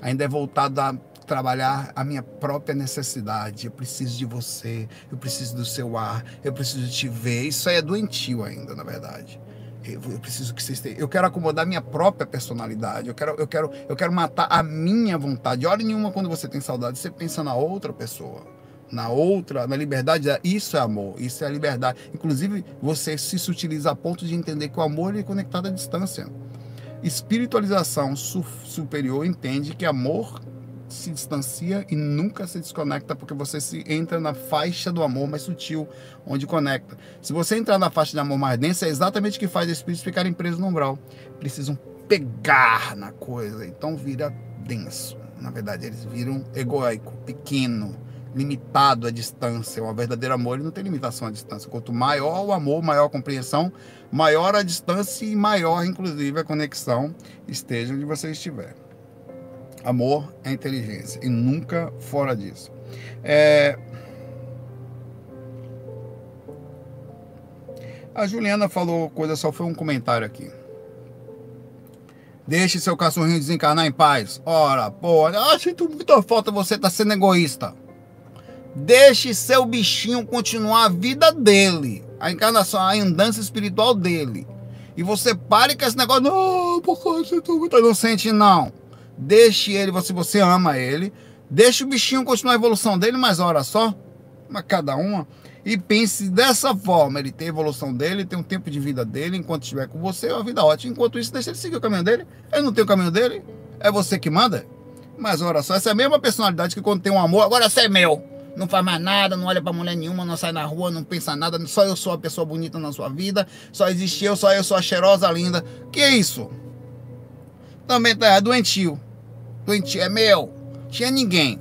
ainda é voltado a trabalhar a minha própria necessidade. Eu preciso de você, eu preciso do seu ar, eu preciso te ver. Isso aí é doentio ainda, na verdade. Eu, preciso que vocês tenham. Eu quero acomodar minha própria personalidade. Eu quero, eu quero, eu quero matar a minha vontade. Hora nenhuma, quando você tem saudade, você pensa na outra pessoa na outra, na liberdade, isso é amor, isso é liberdade. Inclusive, você se sutiliza a ponto de entender que o amor é conectado à distância. Espiritualização su superior entende que amor se distancia e nunca se desconecta, porque você se entra na faixa do amor mais sutil, onde conecta. Se você entrar na faixa de amor mais densa, é exatamente o que faz espíritos ficarem presos no umbral. Precisam pegar na coisa, então vira denso. Na verdade, eles viram egoico, pequeno limitado à distância. O verdadeiro amor ele não tem limitação à distância. Quanto maior o amor, maior a compreensão, maior a distância e maior, inclusive, a conexão esteja onde você estiver. Amor é inteligência e nunca fora disso. É... A Juliana falou coisa, só foi um comentário aqui. Deixe seu cachorrinho desencarnar em paz. Ora, pô, eu sinto muita falta, você tá sendo egoísta. Deixe seu bichinho continuar a vida dele, a encarnação, a andança espiritual dele. E você pare com esse negócio, não, porque você tá inocente, não. Deixe ele, se você ama ele, deixe o bichinho continuar a evolução dele, mas hora só, uma cada uma. E pense dessa forma, ele tem a evolução dele, tem um tempo de vida dele, enquanto estiver com você, é uma vida ótima. Enquanto isso, deixa ele seguir o caminho dele. Ele não tem o caminho dele, é você que manda. Mas olha só, essa é a mesma personalidade que quando tem um amor, agora você é meu. Não faz mais nada, não olha pra mulher nenhuma, não sai na rua, não pensa nada, só eu sou a pessoa bonita na sua vida, só existe eu, só eu sou a cheirosa linda. Que é isso? Também tá doentio. Doentio, é meu. Tinha ninguém.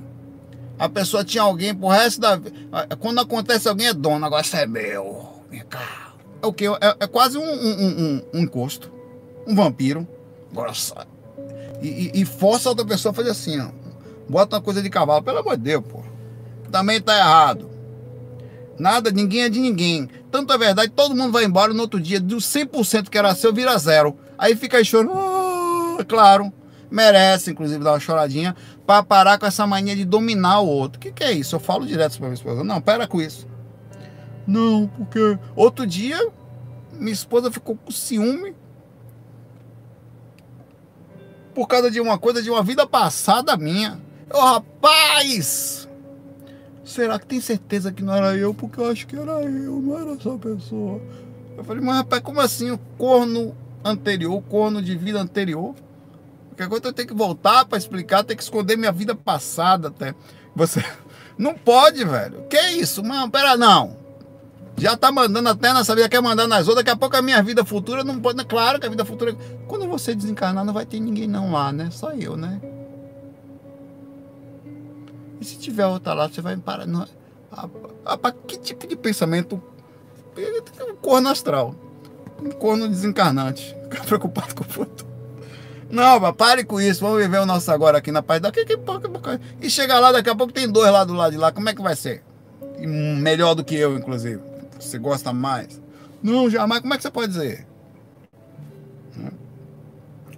A pessoa tinha alguém pro resto da vida. Quando acontece alguém é dono, agora isso é meu. Vem cá. É o quê? É, é quase um, um, um, um encosto. Um vampiro. Sai. E, e, e, força a outra pessoa a fazer assim, ó. Bota uma coisa de cavalo. Pelo amor de Deus, pô. Também tá errado. Nada, ninguém é de ninguém. Tanto é verdade, todo mundo vai embora no outro dia, dos 100% que era seu, vira zero. Aí fica aí chorando. Ah, claro, merece, inclusive, dar uma choradinha para parar com essa mania de dominar o outro. O que, que é isso? Eu falo direto pra minha esposa. Não, para com isso. Não, porque. Outro dia, minha esposa ficou com ciúme por causa de uma coisa de uma vida passada minha. Ô oh, rapaz! Será que tem certeza que não era eu? Porque eu acho que era eu, não era essa pessoa. Eu falei, mas rapaz, como assim? O corno anterior, o corno de vida anterior? Porque agora eu tenho que voltar para explicar, tenho que esconder minha vida passada até. Você. *laughs* Não pode, velho. Que isso? Não, pera, não. Já tá mandando até nessa vida, quer mandar nas outras, daqui a pouco a minha vida futura não pode. Claro que a vida futura. Quando você desencarnar, não vai ter ninguém não lá, né? Só eu, né? E se tiver outra lá, você vai parar. Não, para que tipo de pensamento? Um corno astral. Um corno desencarnante. Fica preocupado com o futuro. Não, pare com isso. Vamos viver o nosso agora aqui na paz. Daqui, que, que, e chegar lá, daqui a pouco tem dois lá do lado de lá. Como é que vai ser? melhor do que eu, inclusive. Você gosta mais? Não, jamais. Como é que você pode dizer?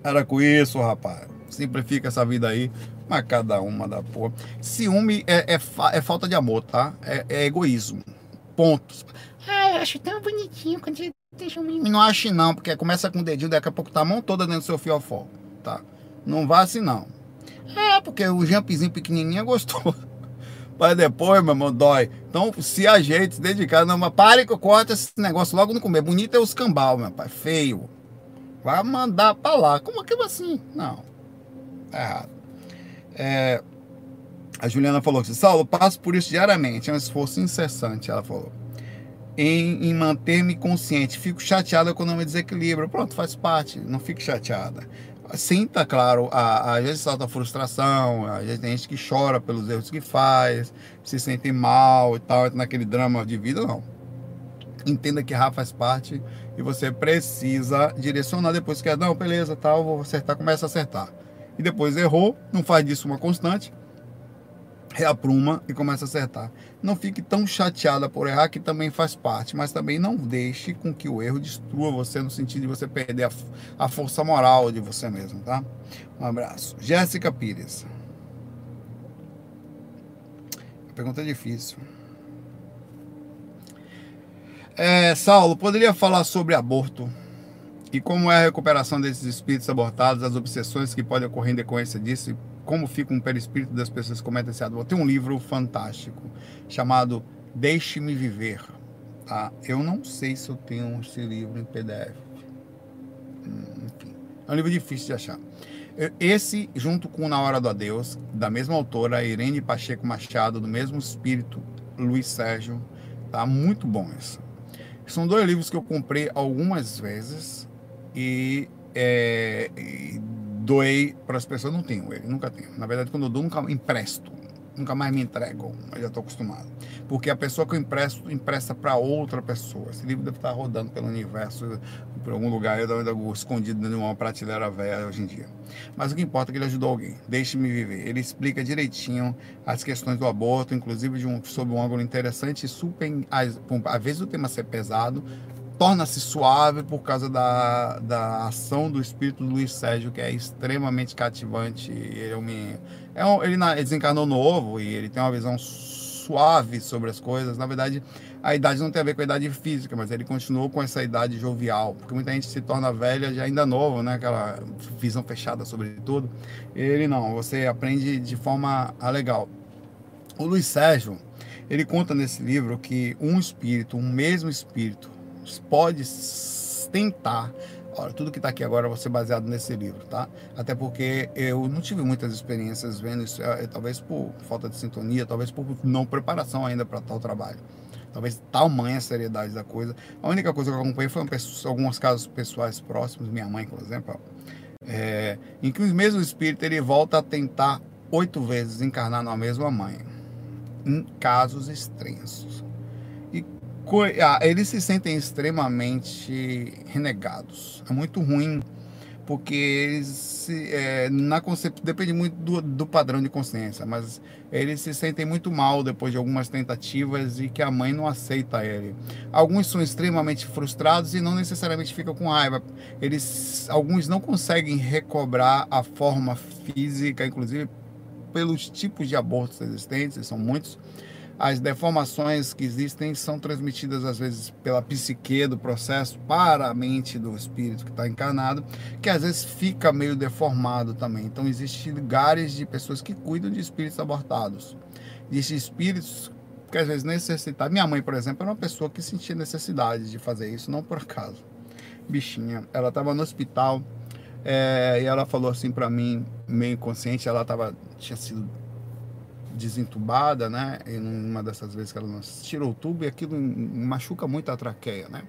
Era com isso, rapaz. Simplifica essa vida aí. Mas cada uma da porra. Ciúme é, é, é falta de amor, tá? É, é, egoísmo. Pontos. Ah, eu acho tão bonitinho quando você deixa um menino. Não ache não, porque começa com o dedinho, daqui a pouco tá a mão toda dentro do seu fiofó, tá? Não vá assim não. É, porque o jumpzinho pequenininho é gostoso. *laughs* Mas depois, meu irmão, dói. Então, se ajeite, se dedicar. Não, mas pare que eu corto esse negócio logo no começo. Bonito é os cambal, meu pai. Feio. Vai mandar pra lá. Como que assim? Não. Tá errado. É, a Juliana falou assim, Saulo, passo por isso diariamente. É um esforço incessante, ela falou. Em, em manter-me consciente. Fico chateada quando eu me desequilibro. Pronto, faz parte. Não fique chateada sinta, claro, às vezes salta frustração, às vezes tem gente que chora pelos erros que faz, se sente mal e tal, naquele drama de vida, não. Entenda que errar faz parte e você precisa direcionar depois que é, não, beleza, tal, vou acertar, começa a acertar. E depois errou, não faz disso uma constante, reapruma e começa a acertar. Não fique tão chateada por errar, que também faz parte, mas também não deixe com que o erro destrua você no sentido de você perder a, a força moral de você mesmo, tá? Um abraço. Jéssica Pires. A pergunta é difícil. É, Saulo, poderia falar sobre aborto? E como é a recuperação desses espíritos abortados, as obsessões que podem ocorrer em decorrência disso como fica um perispírito das pessoas que cometem esse ato. Tem um livro fantástico chamado Deixe-me Viver. Tá? Eu não sei se eu tenho esse livro em PDF. Hum, enfim, é um livro difícil de achar. Esse, junto com Na Hora do Adeus, da mesma autora, Irene Pacheco Machado, do mesmo espírito, Luiz Sérgio, tá muito bom isso. São dois livros que eu comprei algumas vezes e, é, e doei para as pessoas, não tenho ele, nunca tenho. Na verdade, quando eu dou, nunca empresto. Nunca mais me entregam, eu já estou acostumado. Porque a pessoa que eu empresto, empresta para outra pessoa. Esse livro deve estar rodando pelo universo, por algum lugar, eu ainda escondido dentro de uma prateleira velha hoje em dia. Mas o que importa é que ele ajudou alguém. Deixe-me viver. Ele explica direitinho as questões do aborto, inclusive de um, sob um ângulo interessante, super. Às vezes o tema ser pesado, torna-se suave por causa da, da ação do espírito Luiz Sérgio, que é extremamente cativante. Ele, me, é um, ele, ele desencarnou novo e ele tem uma visão suave sobre as coisas. Na verdade, a idade não tem a ver com a idade física, mas ele continuou com essa idade jovial, porque muita gente se torna velha já ainda novo, né? Aquela visão fechada sobre tudo. Ele não, você aprende de forma legal. O Luiz Sérgio, ele conta nesse livro que um espírito, um mesmo espírito, pode tentar Olha, tudo que está aqui agora vai ser baseado nesse livro, tá? Até porque eu não tive muitas experiências vendo isso, é, talvez por falta de sintonia, talvez por não preparação ainda para tal trabalho. Talvez tamanha a seriedade da coisa. A única coisa que eu acompanhei foi alguns casos pessoais próximos, minha mãe, por exemplo, é, em que o mesmo espírito ele volta a tentar oito vezes encarnar na mesma mãe, em casos extensos. Ah, eles se sentem extremamente renegados. É muito ruim porque eles é, na concepção depende muito do, do, padrão de consciência, mas eles se sentem muito mal depois de algumas tentativas e que a mãe não aceita ele. Alguns são extremamente frustrados e não necessariamente ficam com raiva. Eles, alguns não conseguem recobrar a forma física, inclusive pelos tipos de abortos existentes, são muitos as deformações que existem são transmitidas às vezes pela psique do processo para a mente do espírito que está encarnado, que às vezes fica meio deformado também. Então existem lugares de pessoas que cuidam de espíritos abortados. E esses espíritos que às vezes necessitam. Minha mãe, por exemplo, era uma pessoa que sentia necessidade de fazer isso, não por acaso. Bichinha, ela estava no hospital é, e ela falou assim para mim, meio inconsciente, ela tava, tinha sido desentubada, né? E numa dessas vezes que ela tirou o tubo e aquilo machuca muito a traqueia, né?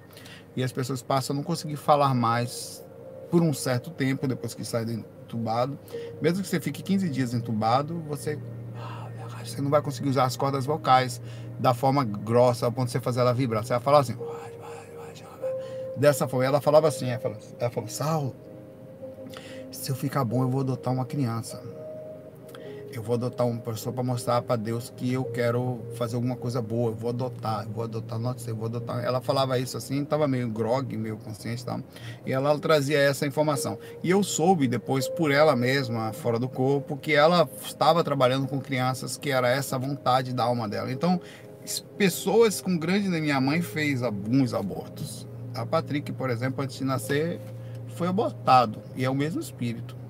E as pessoas passam a não conseguir falar mais por um certo tempo depois que sai do entubado. Mesmo que você fique 15 dias entubado, você você não vai conseguir usar as cordas vocais da forma grossa, ao ponto de você fazer ela vibrar. Você vai falar assim. Dessa forma, ela falava assim, ela falou, ela Saulo, se eu ficar bom, eu vou adotar uma criança eu vou adotar uma pessoa para mostrar para Deus que eu quero fazer alguma coisa boa, eu vou adotar, eu vou adotar, nossa, eu vou adotar. Ela falava isso assim, estava meio grog, meio consciente, tá? e ela trazia essa informação. E eu soube depois por ela mesma, fora do corpo, que ela estava trabalhando com crianças, que era essa vontade da alma dela. Então, pessoas com grande minha mãe fez alguns abortos. A Patrick, por exemplo, antes de nascer, foi abortado e é o mesmo espírito.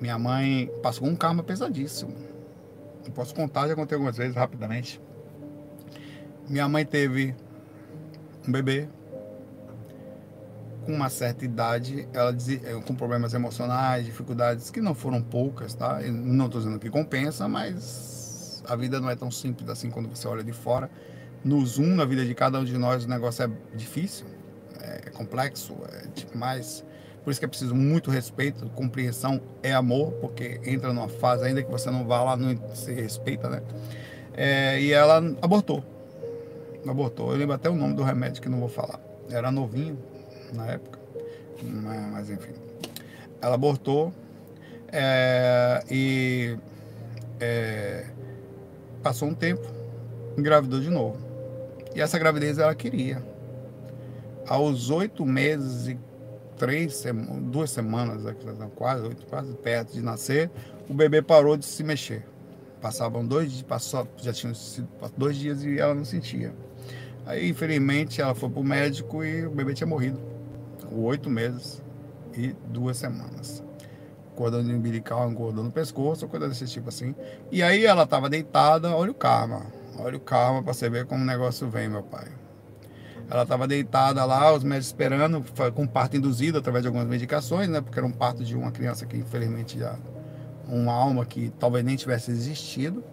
Minha mãe passou um karma pesadíssimo. Eu posso contar, já contei algumas vezes rapidamente. Minha mãe teve um bebê com uma certa idade, ela dizia, eh, com problemas emocionais, dificuldades que não foram poucas, tá? Eu não estou dizendo que compensa, mas a vida não é tão simples assim quando você olha de fora. No zoom, na vida de cada um de nós, o negócio é difícil, é complexo, é tipo, mais por isso que é preciso muito respeito, compreensão é amor, porque entra numa fase, ainda que você não vá lá, não se respeita, né? É, e ela abortou. Abortou. Eu lembro até o nome do remédio que não vou falar. Era novinho na época. Mas, enfim. Ela abortou é, e é, passou um tempo, engravidou de novo. E essa gravidez ela queria. Aos oito meses e três, duas semanas, quase, quase perto de nascer, o bebê parou de se mexer. Passavam dois dias, passou, já tinham sido dois dias e ela não sentia. Aí, infelizmente, ela foi para o médico e o bebê tinha morrido. Oito meses e duas semanas. Cordão umbilical, engordando no pescoço, coisa desse tipo assim. E aí ela estava deitada, olha o karma. Olha o karma para você ver como o negócio vem, meu pai. Ela estava deitada lá, os médicos esperando, com parto induzido através de algumas medicações, né? Porque era um parto de uma criança que, infelizmente, já. Uma alma que talvez nem tivesse existido.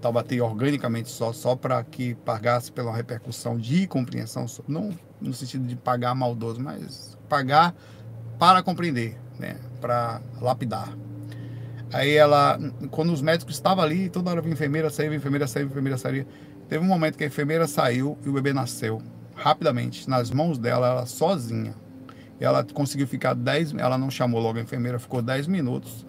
Taubateia organicamente só, só para que pagasse pela repercussão de compreensão, não no sentido de pagar maldoso, mas pagar para compreender, né? Para lapidar. Aí ela, quando os médicos estavam ali, toda hora a enfermeira saía, a enfermeira saía, a enfermeira saía. Teve um momento que a enfermeira saiu e o bebê nasceu rapidamente, nas mãos dela, ela sozinha. Ela conseguiu ficar 10, ela não chamou logo a enfermeira, ficou 10 minutos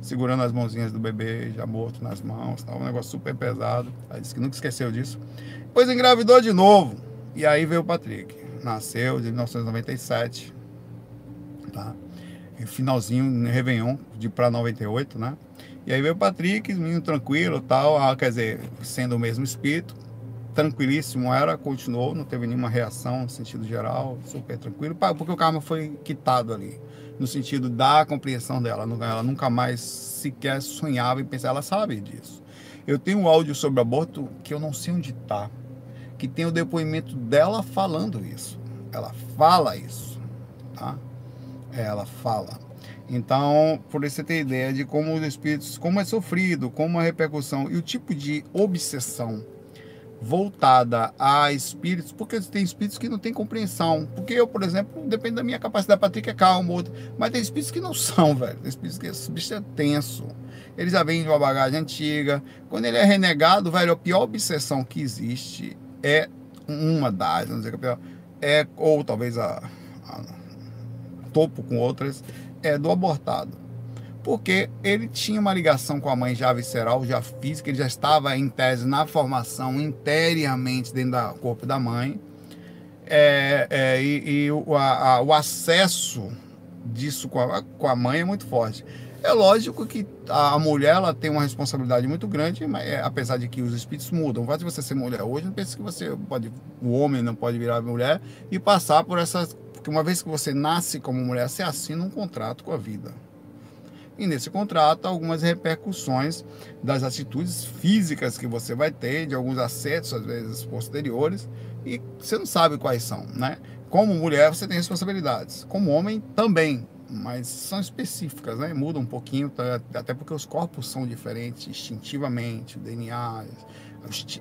segurando as mãozinhas do bebê já morto nas mãos, tá? um negócio super pesado. Ela disse que nunca esqueceu disso. Depois engravidou de novo. E aí veio o Patrick. Nasceu de 1997, tá? E finalzinho, no Réveillon, de para 98, né? E aí veio o Patrick, menino tranquilo tal, ah, quer dizer, sendo o mesmo espírito, tranquilíssimo era, continuou, não teve nenhuma reação no sentido geral, super tranquilo, porque o karma foi quitado ali, no sentido da compreensão dela. Ela nunca mais sequer sonhava em pensar, ela sabe disso. Eu tenho um áudio sobre aborto que eu não sei onde está, que tem o depoimento dela falando isso. Ela fala isso, tá? Ela fala. Então, por você tem ideia de como os espíritos, como é sofrido, como a repercussão e o tipo de obsessão voltada a espíritos, porque tem espíritos que não têm compreensão. Porque eu, por exemplo, depende da minha capacidade, Patrick é calmo, outro, mas tem espíritos que não são, *laughs* velho. Tem espíritos que esse bicho é tenso. Ele já vem de uma bagagem antiga. Quando ele é renegado, velho, a pior obsessão que existe é uma das, não o que é pior, é, ou talvez a, a topo com outras, é do abortado porque ele tinha uma ligação com a mãe já visceral, já física, ele já estava em tese na formação interiormente dentro do corpo da mãe. É, é, e, e o, a, a, o, acesso disso com a, com a, mãe é muito forte. É lógico que a mulher ela tem uma responsabilidade muito grande, mas, é, apesar de que os espíritos mudam. O fato de você ser mulher hoje, não pense que você pode, o homem não pode virar mulher e passar por essas. Porque uma vez que você nasce como mulher, você assina um contrato com a vida e nesse contrato algumas repercussões das atitudes físicas que você vai ter, de alguns acertos, às vezes posteriores, e você não sabe quais são, né? Como mulher você tem responsabilidades, como homem também, mas são específicas, né? Muda um pouquinho, tá? até porque os corpos são diferentes instintivamente, o DNA,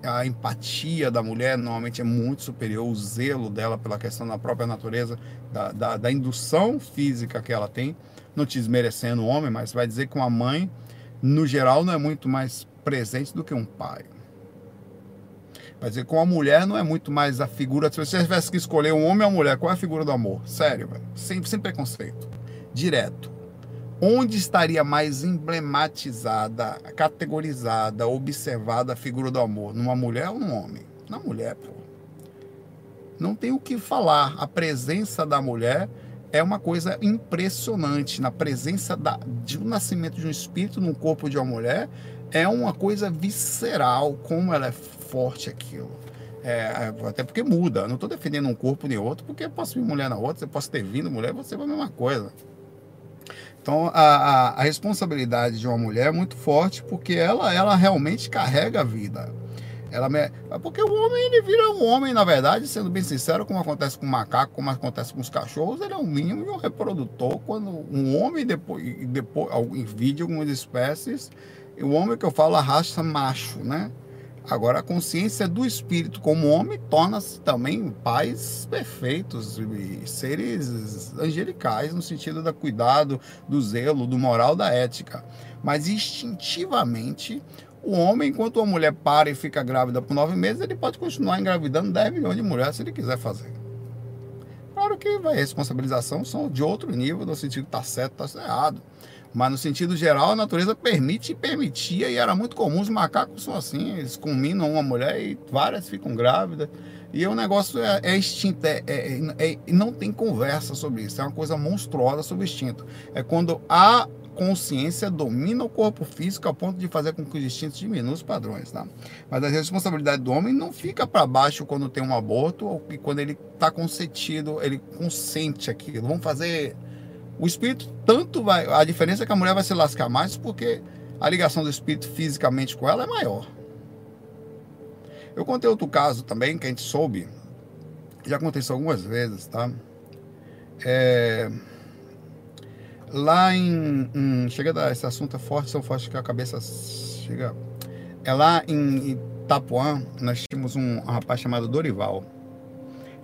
a empatia da mulher normalmente é muito superior, o zelo dela pela questão da própria natureza, da, da, da indução física que ela tem não te desmerecendo o homem, mas vai dizer que uma mãe, no geral, não é muito mais presente do que um pai. Vai dizer que uma mulher não é muito mais a figura. Se você tivesse que escolher um homem ou uma mulher, qual é a figura do amor? Sério, velho. Sem, sem preconceito. Direto. Onde estaria mais emblematizada, categorizada, observada a figura do amor? Numa mulher ou num homem? Na mulher, pô. Não tem o que falar. A presença da mulher é uma coisa impressionante. Na presença da, de um nascimento de um espírito no corpo de uma mulher, é uma coisa visceral, como ela é forte aquilo. É, até porque muda. não estou defendendo um corpo nem outro, porque eu posso vir mulher na outra, você posso ter vindo mulher, você vai a mesma coisa. Então a, a, a responsabilidade de uma mulher é muito forte porque ela, ela realmente carrega a vida. Ela me... Porque o homem, ele vira um homem, na verdade, sendo bem sincero, como acontece com o macaco, como acontece com os cachorros, ele é um mínimo de um reprodutor. Quando um homem, depois, depois vídeo, algumas espécies, o homem que eu falo, a raça macho, né? Agora, a consciência do espírito como homem torna-se também pais perfeitos seres angelicais, no sentido do cuidado, do zelo, do moral, da ética. Mas instintivamente, o homem, enquanto a mulher para e fica grávida por nove meses, ele pode continuar engravidando 10 milhões de mulheres se ele quiser fazer. Claro que vai, responsabilização são de outro nível, no sentido que está certo, está errado. Mas no sentido geral, a natureza permite e permitia, e era muito comum, os macacos são assim, eles combinam uma mulher e várias ficam grávidas. E o negócio é, é instinto, é, é, é, não tem conversa sobre isso, é uma coisa monstruosa sobre instinto. É quando há consciência domina o corpo físico a ponto de fazer com que os instintos diminuam os padrões, tá? Mas a responsabilidade do homem não fica para baixo quando tem um aborto ou quando ele está consentido, ele consente aquilo. Vamos fazer o espírito tanto vai, a diferença é que a mulher vai se lascar mais porque a ligação do espírito fisicamente com ela é maior. Eu contei outro caso também que a gente soube, já aconteceu algumas vezes, tá? É, Lá em, em chega da esse assunto é forte, são fortes que a cabeça chega. É lá em Itapuã, nós tínhamos um, um rapaz chamado Dorival.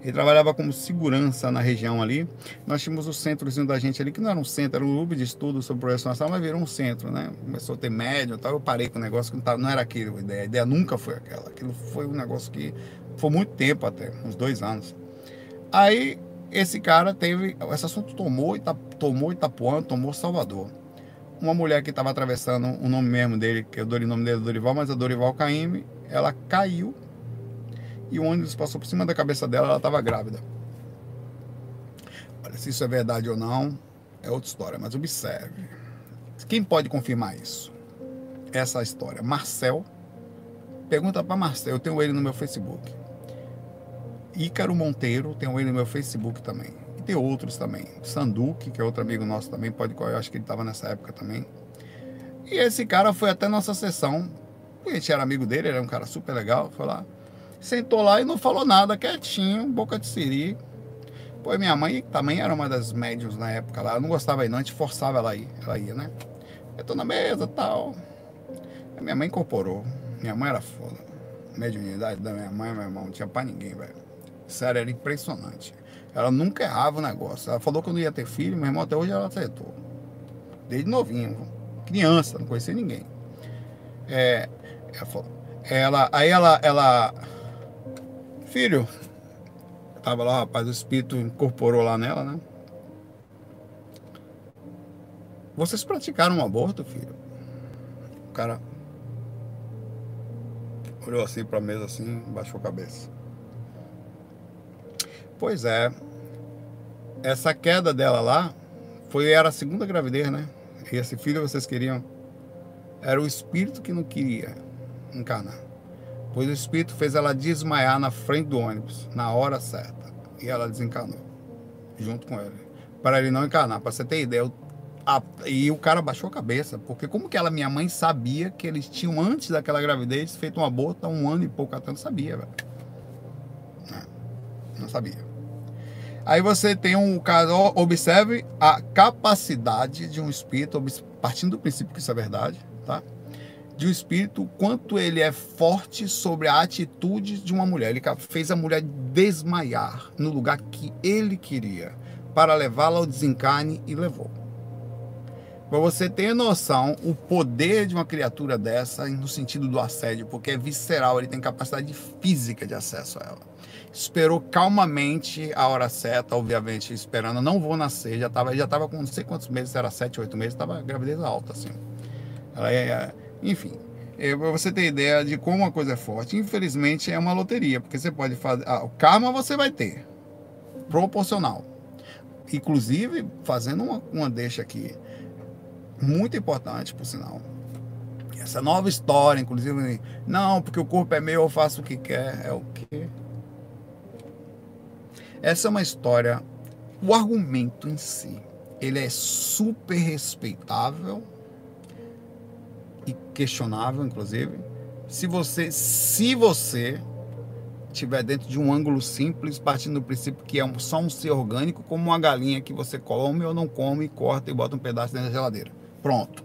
Ele trabalhava como segurança na região ali. Nós tínhamos o centrozinho da gente ali, que não era um centro, era um grupo de estudo sobre progressão nacional, mas virou um centro, né? Começou a ter médio e tal. Eu parei com o negócio que não, tava, não era aquilo a ideia. A ideia nunca foi aquela. Aquilo foi um negócio que foi muito tempo até, uns dois anos. Aí esse cara teve. Esse assunto tomou, Ita, tomou Itapuã, tomou Salvador. Uma mulher que estava atravessando o nome mesmo dele, que eu dou o nome dele é Dorival, mas é Dorival Caime, ela caiu e o ônibus passou por cima da cabeça dela, ela estava grávida. Olha, se isso é verdade ou não, é outra história, mas observe. Quem pode confirmar isso? Essa é história. Marcel. Pergunta para Marcel, eu tenho ele no meu Facebook. Ícaro Monteiro, tem ele no meu Facebook também. E tem outros também. Sanduque, que é outro amigo nosso também, pode eu acho que ele estava nessa época também. E esse cara foi até nossa sessão. A gente era amigo dele, ele era um cara super legal. Foi lá, sentou lá e não falou nada, quietinho, boca de siri. Pô, minha mãe também era uma das médiums na época lá. Eu não gostava aí, não. A gente forçava ela aí. Ela ia, né? Eu tô na mesa tal. Minha mãe incorporou. Minha mãe era foda. Mediunidade da minha mãe, meu irmão, não tinha pra ninguém, velho. Sério, era impressionante. Ela nunca errava o negócio. Ela falou que eu não ia ter filho, meu irmão até hoje ela acertou. Desde novinho. Criança, não conhecia ninguém. É, ela, falou, ela aí ela, ela. Filho, Tava lá, rapaz, o espírito incorporou lá nela, né? Vocês praticaram um aborto, filho? O cara olhou assim pra mesa assim, baixou a cabeça. Pois é. Essa queda dela lá foi era a segunda gravidez, né? E esse filho vocês queriam era o espírito que não queria encarnar pois o espírito fez ela desmaiar na frente do ônibus, na hora certa. E ela desencanou, junto com ele. Para ele não encarnar, para você ter ideia. a, e o cara baixou a cabeça, porque como que ela, minha mãe, sabia que eles tinham, antes daquela gravidez, feito um aborto há um ano e pouco até não sabia, velho. Não, sabia. Aí você tem um caso, observe a capacidade de um espírito, partindo do princípio que isso é verdade, tá? de um espírito, quanto ele é forte sobre a atitude de uma mulher. Ele fez a mulher desmaiar no lugar que ele queria, para levá-la ao desencarne e levou. Para você ter noção, o poder de uma criatura dessa, no sentido do assédio, porque é visceral, ele tem capacidade física de acesso a ela. Esperou calmamente a hora certa, obviamente esperando, não vou nascer, já estava já tava com não sei quantos meses, era sete, oito meses, estava gravidez alta, assim. Ela é enfim, é, para você ter ideia de como uma coisa é forte, infelizmente é uma loteria, porque você pode fazer. Ah, o karma você vai ter, proporcional. Inclusive, fazendo uma, uma deixa aqui, muito importante, por sinal. Essa nova história, inclusive, não, porque o corpo é meu, eu faço o que quer. É o quê? Essa é uma história. O argumento em si, ele é super respeitável e questionável, inclusive, se você, se você estiver dentro de um ângulo simples, partindo do princípio que é só um ser orgânico, como uma galinha que você come ou não come, corta e bota um pedaço dentro da geladeira. Pronto.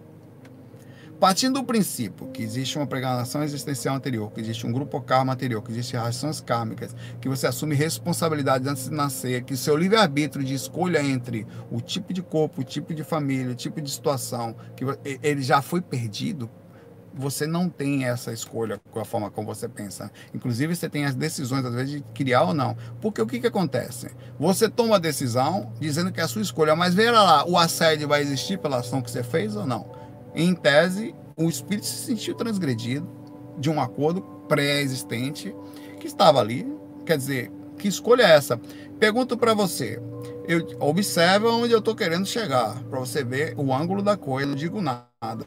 Partindo do princípio que existe uma programação existencial anterior, que existe um grupo karma anterior, que existem reações kármicas, que você assume responsabilidade antes de nascer, que seu livre-arbítrio de escolha entre o tipo de corpo, o tipo de família, o tipo de situação, que ele já foi perdido, você não tem essa escolha com a forma como você pensa. Inclusive, você tem as decisões, às vezes, de criar ou não. Porque o que, que acontece? Você toma a decisão dizendo que é a sua escolha, mas veja lá, o assédio vai existir pela ação que você fez ou não? Em tese, o espírito se sentiu transgredido de um acordo pré-existente que estava ali. Quer dizer, que escolha é essa? Pergunto para você. Eu observe onde eu estou querendo chegar, para você ver o ângulo da coisa. Não digo nada.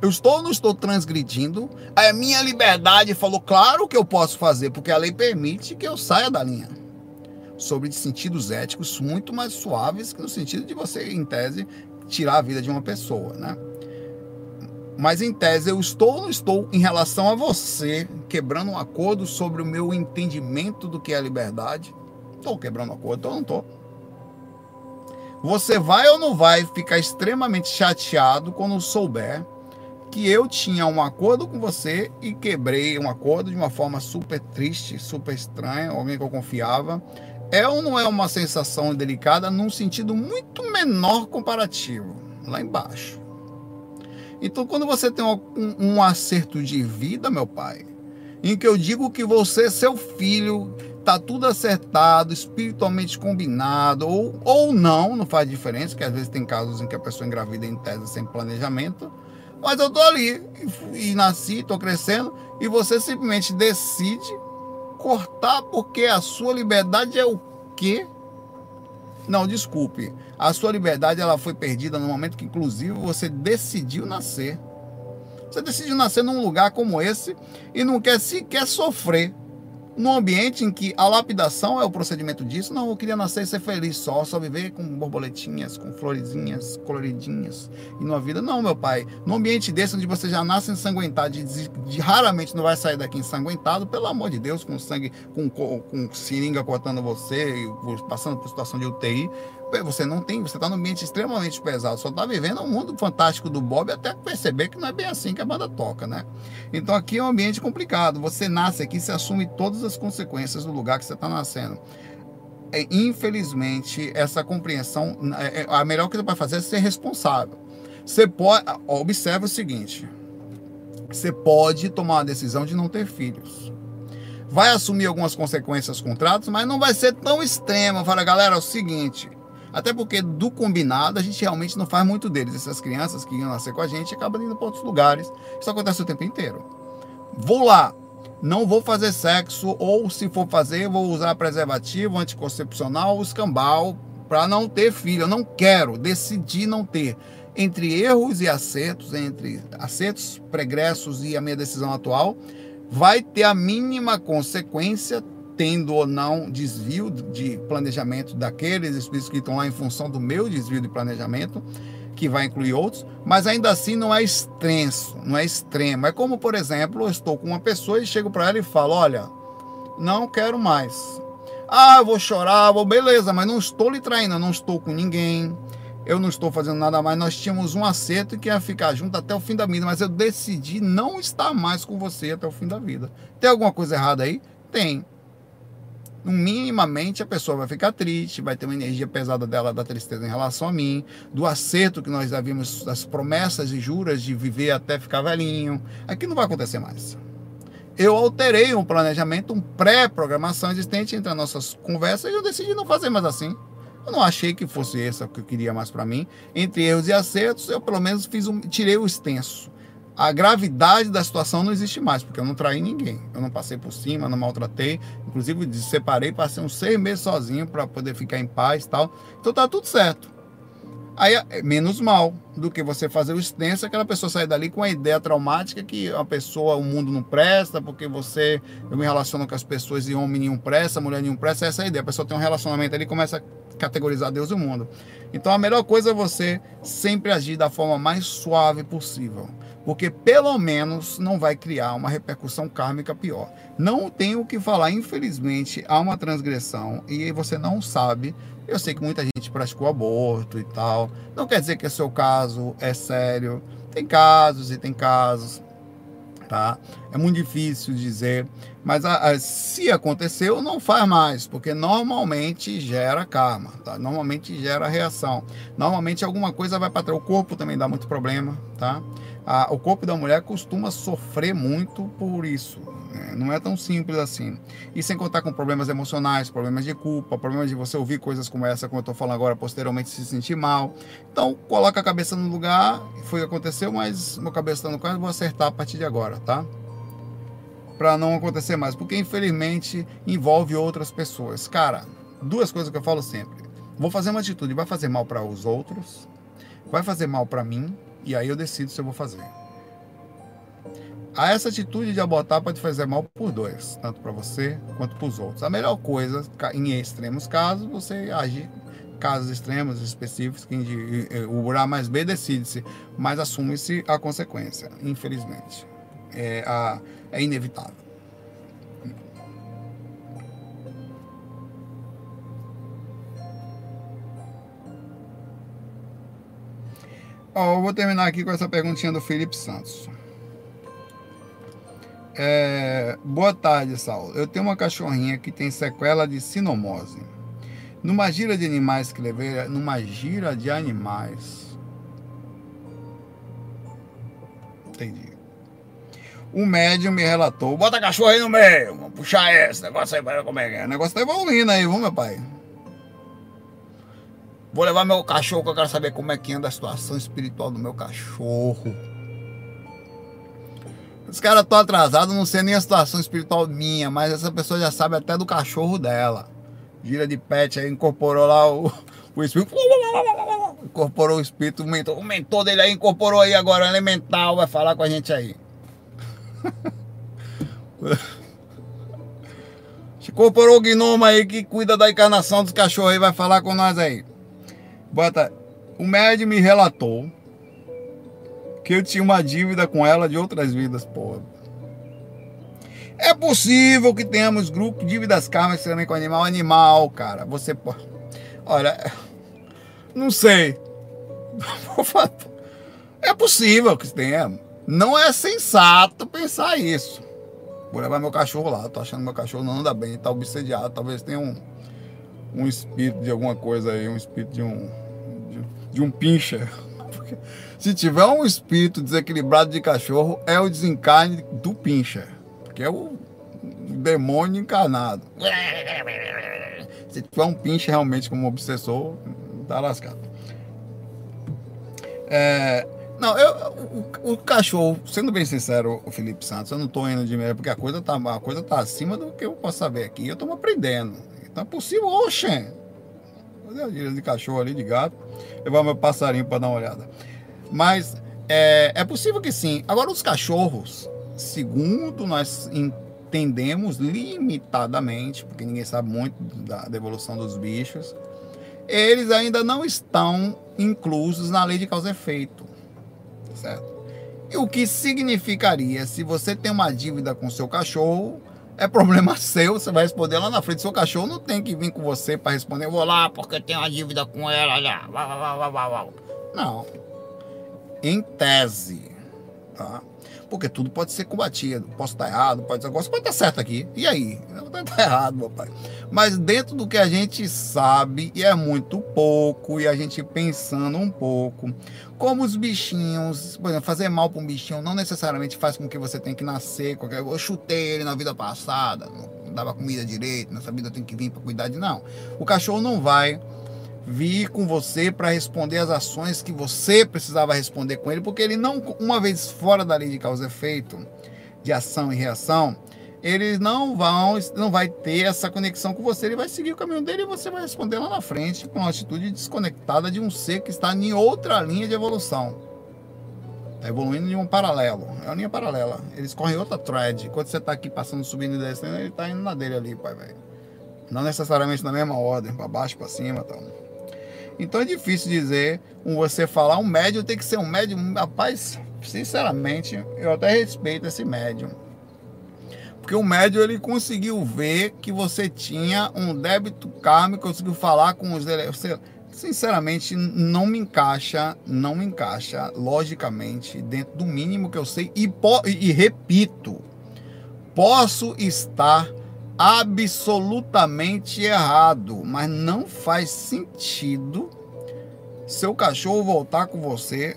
Eu estou ou não estou transgredindo? A minha liberdade falou, claro que eu posso fazer, porque a lei permite que eu saia da linha sobre sentidos éticos muito mais suaves que no sentido de você, em tese, tirar a vida de uma pessoa, né? Mas em tese, eu estou ou não estou em relação a você quebrando um acordo sobre o meu entendimento do que é liberdade? Estou quebrando um acordo, então não estou. Você vai ou não vai ficar extremamente chateado quando souber que eu tinha um acordo com você e quebrei um acordo de uma forma super triste, super estranha, alguém que eu confiava, é ou não é uma sensação delicada num sentido muito menor comparativo, lá embaixo. Então, quando você tem um, um, acerto de vida, meu pai, em que eu digo que você, seu filho, tá tudo acertado, espiritualmente combinado, ou, ou não, não faz diferença, que às vezes tem casos em que a pessoa engravida em tese sem planejamento, mas eu tô ali e, e nasci, tô crescendo, e você simplesmente decide cortar porque a sua liberdade é o quê? Não, desculpe. A sua liberdade ela foi perdida no momento que, inclusive, você decidiu nascer. Você decidiu nascer num lugar como esse e não quer sequer sofrer. Num ambiente em que a lapidação é o procedimento disso, não, eu queria nascer e ser feliz só, só viver com borboletinhas, com florezinhas, coloridinhas, e numa vida, não, meu pai, num ambiente desse onde você já nasce ensanguentado, de, de, raramente não vai sair daqui ensanguentado, pelo amor de Deus, com sangue, com, com, com seringa cortando você, passando por situação de UTI, você não tem, você está num ambiente extremamente pesado, só está vivendo um mundo fantástico do Bob até perceber que não é bem assim que a banda toca, né? Então aqui é um ambiente complicado. Você nasce aqui, você assume todas as consequências do lugar que você está nascendo. É, infelizmente, essa compreensão, é, é, a melhor coisa para fazer é ser responsável. Você pode, observe o seguinte: você pode tomar uma decisão de não ter filhos vai assumir algumas consequências contratos, mas não vai ser tão extremo. Fala, galera, é o seguinte, até porque do combinado a gente realmente não faz muito deles. Essas crianças que iam nascer com a gente acabam indo para outros lugares. Isso acontece o tempo inteiro. Vou lá, não vou fazer sexo, ou se for fazer, vou usar preservativo, anticoncepcional, escambau, para não ter filho. Eu não quero, decidi não ter. Entre erros e acertos, entre acertos pregressos e a minha decisão atual, vai ter a mínima consequência tendo ou não desvio de planejamento daqueles espíritos que estão lá em função do meu desvio de planejamento, que vai incluir outros, mas ainda assim não é extenso, não é extremo. É como, por exemplo, eu estou com uma pessoa e chego para ela e falo: Olha, não quero mais. Ah, vou chorar, vou, beleza, mas não estou lhe traindo, não estou com ninguém, eu não estou fazendo nada mais. Nós tínhamos um acerto que ia ficar junto até o fim da vida, mas eu decidi não estar mais com você até o fim da vida. Tem alguma coisa errada aí? Tem minimamente a pessoa vai ficar triste, vai ter uma energia pesada dela da tristeza em relação a mim, do acerto que nós havíamos, das promessas e juras de viver até ficar velhinho. Aqui não vai acontecer mais. Eu alterei um planejamento, um pré-programação existente entre as nossas conversas e eu decidi não fazer mais assim. Eu não achei que fosse essa que eu queria mais para mim. Entre erros e acertos, eu pelo menos fiz um, tirei o extenso a gravidade da situação não existe mais, porque eu não traí ninguém. Eu não passei por cima, não maltratei. Inclusive, separei, passei uns seis meses sozinho para poder ficar em paz tal. Então tá tudo certo. Aí é menos mal do que você fazer o extenso, aquela pessoa sair dali com a ideia traumática que a pessoa, o mundo não presta, porque você, eu me relaciono com as pessoas e homem nenhum presta, mulher nenhum presta, essa é a ideia. A pessoa tem um relacionamento ali e começa a categorizar Deus e o mundo. Então a melhor coisa é você sempre agir da forma mais suave possível porque pelo menos não vai criar uma repercussão kármica pior. Não tenho o que falar, infelizmente, há uma transgressão e você não sabe. Eu sei que muita gente praticou aborto e tal. Não quer dizer que o seu caso é sério. Tem casos e tem casos, tá? É muito difícil dizer, mas a, a, se aconteceu, não faz mais, porque normalmente gera karma, tá? Normalmente gera reação. Normalmente alguma coisa vai para. O corpo também dá muito problema, tá? A, o corpo da mulher costuma sofrer muito por isso. Né? Não é tão simples assim. E sem contar com problemas emocionais, problemas de culpa, problemas de você ouvir coisas como essa, como eu estou falando agora, posteriormente se sentir mal. Então, coloca a cabeça no lugar. Foi o que aconteceu, mas meu cabeça está no carro, vou acertar a partir de agora, tá? Para não acontecer mais, porque infelizmente envolve outras pessoas. Cara, duas coisas que eu falo sempre. Vou fazer uma atitude, vai fazer mal para os outros, vai fazer mal para mim e aí eu decido se eu vou fazer. A essa atitude de abortar pode fazer mal por dois, tanto para você quanto para os outros. A melhor coisa, em extremos casos, você agir casos extremos específicos, que o A mais B decide-se, mas assume-se a consequência, infelizmente. É, a, é inevitável. Ó, eu vou terminar aqui com essa perguntinha do Felipe Santos. É, boa tarde, Saulo. Eu tenho uma cachorrinha que tem sequela de sinomose. Numa gira de animais que levei, numa gira de animais. Entendi. O médium me relatou: bota a cachorra aí no meio, vamos puxar esse negócio aí para como é que é. O negócio tá evoluindo aí, vamos, meu pai? Vou levar meu cachorro que eu quero saber como é que anda a situação espiritual do meu cachorro. Os caras estão atrasados, não sei nem a situação espiritual minha, mas essa pessoa já sabe até do cachorro dela. Gira de pet aí, incorporou lá o, o espírito. Incorporou o espírito, o mentor, o mentor dele aí incorporou aí agora, elemental, vai falar com a gente aí. *laughs* Incorporou o gnomo aí que cuida da encarnação dos cachorros aí, vai falar com nós aí. Bota. O médium me relatou que eu tinha uma dívida com ela de outras vidas, porra. É possível que tenhamos grupo de dívidas kármicas também com animal. Animal, cara. Você pode. Olha, não sei. *laughs* É possível que tenha. Não é sensato pensar isso. Vou levar meu cachorro lá. Tô achando meu cachorro não anda bem, tá obsediado. Talvez tenha um, um espírito de alguma coisa aí, um espírito de um. De, um pincher. Se tiver um espírito desequilibrado de cachorro, é o desencarne do pincher. Que é o, demônio encarnado. Se tiver um pincher realmente como obsessor, tá lascado. É, não, eu, o, o, cachorro, sendo bem sincero, o Felipe Santos, eu não tô indo de meia, porque a coisa tá, a coisa tá acima do que eu posso saber aqui. Eu tô aprendendo. Então é possível, oxe. Fazer a de cachorro ali, de gato. Levar meu passarinho para dar uma olhada. Mas é, é possível que sim. Agora, os cachorros, segundo nós entendemos limitadamente, porque ninguém sabe muito da, da evolução dos bichos, eles ainda não estão inclusos na lei de causa e efeito certo? E o que significaria, se você tem uma dívida com seu cachorro, é problema *laughs* seu, você vai responder lá na frente. Seu cachorro não tem que vir com você para responder, eu vou lá porque eu tenho uma dívida com ela já. Não. Em tese, tá? Porque tudo pode ser combatido. Posso estar errado, pode ser. Pode estar certo aqui. E aí? Eu estou tá *laughs* errado, meu pai. Mas dentro do que a gente sabe, e é muito pouco, e a gente pensando um pouco, como os bichinhos, por exemplo, fazer mal para um bichinho não necessariamente faz com que você tenha que nascer. Qualquer... Eu chutei ele na vida passada, não dava comida direito, nessa vida tem que vir para cuidar de. Não. O cachorro não vai vir com você para responder as ações que você precisava responder com ele, porque ele não, uma vez fora da lei de causa e efeito, de ação e reação, eles não vão, não vai ter essa conexão com você, ele vai seguir o caminho dele e você vai responder lá na frente com uma atitude desconectada de um ser que está em outra linha de evolução. Está evoluindo em um paralelo, é uma linha paralela. Eles correm outra thread. Quando você está aqui passando, subindo e descendo, ele está indo na dele ali, pai, velho. Não necessariamente na mesma ordem, para baixo, para cima, tal. Então. Então é difícil dizer, você falar, um médium tem que ser um médium. Rapaz, sinceramente, eu até respeito esse médium. Porque o médium ele conseguiu ver que você tinha um débito kármico, conseguiu falar com os. Você, sinceramente, não me encaixa, não me encaixa, logicamente, dentro do mínimo que eu sei. E, e repito, posso estar absolutamente errado, mas não faz sentido seu cachorro voltar com você.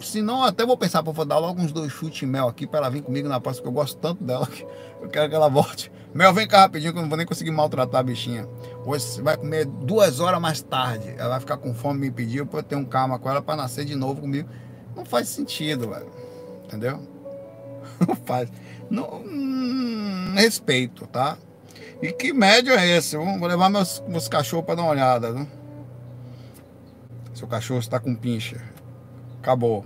Se não, até vou pensar para dar logo uns dois chutes mel aqui para ela vir comigo na próxima, porque eu gosto tanto dela *laughs* que eu quero que ela volte. Mel, vem cá rapidinho que eu não vou nem conseguir maltratar a bichinha. Hoje você vai comer duas horas mais tarde. Ela vai ficar com fome, me pediu para eu ter um calma com ela para nascer de novo comigo. Não faz sentido, velho. Entendeu? *laughs* Não faz. Não, hum, respeito, tá? E que médio é esse? Vou levar meus, meus cachorros para dar uma olhada. Viu? Seu cachorro está com pincha. Acabou.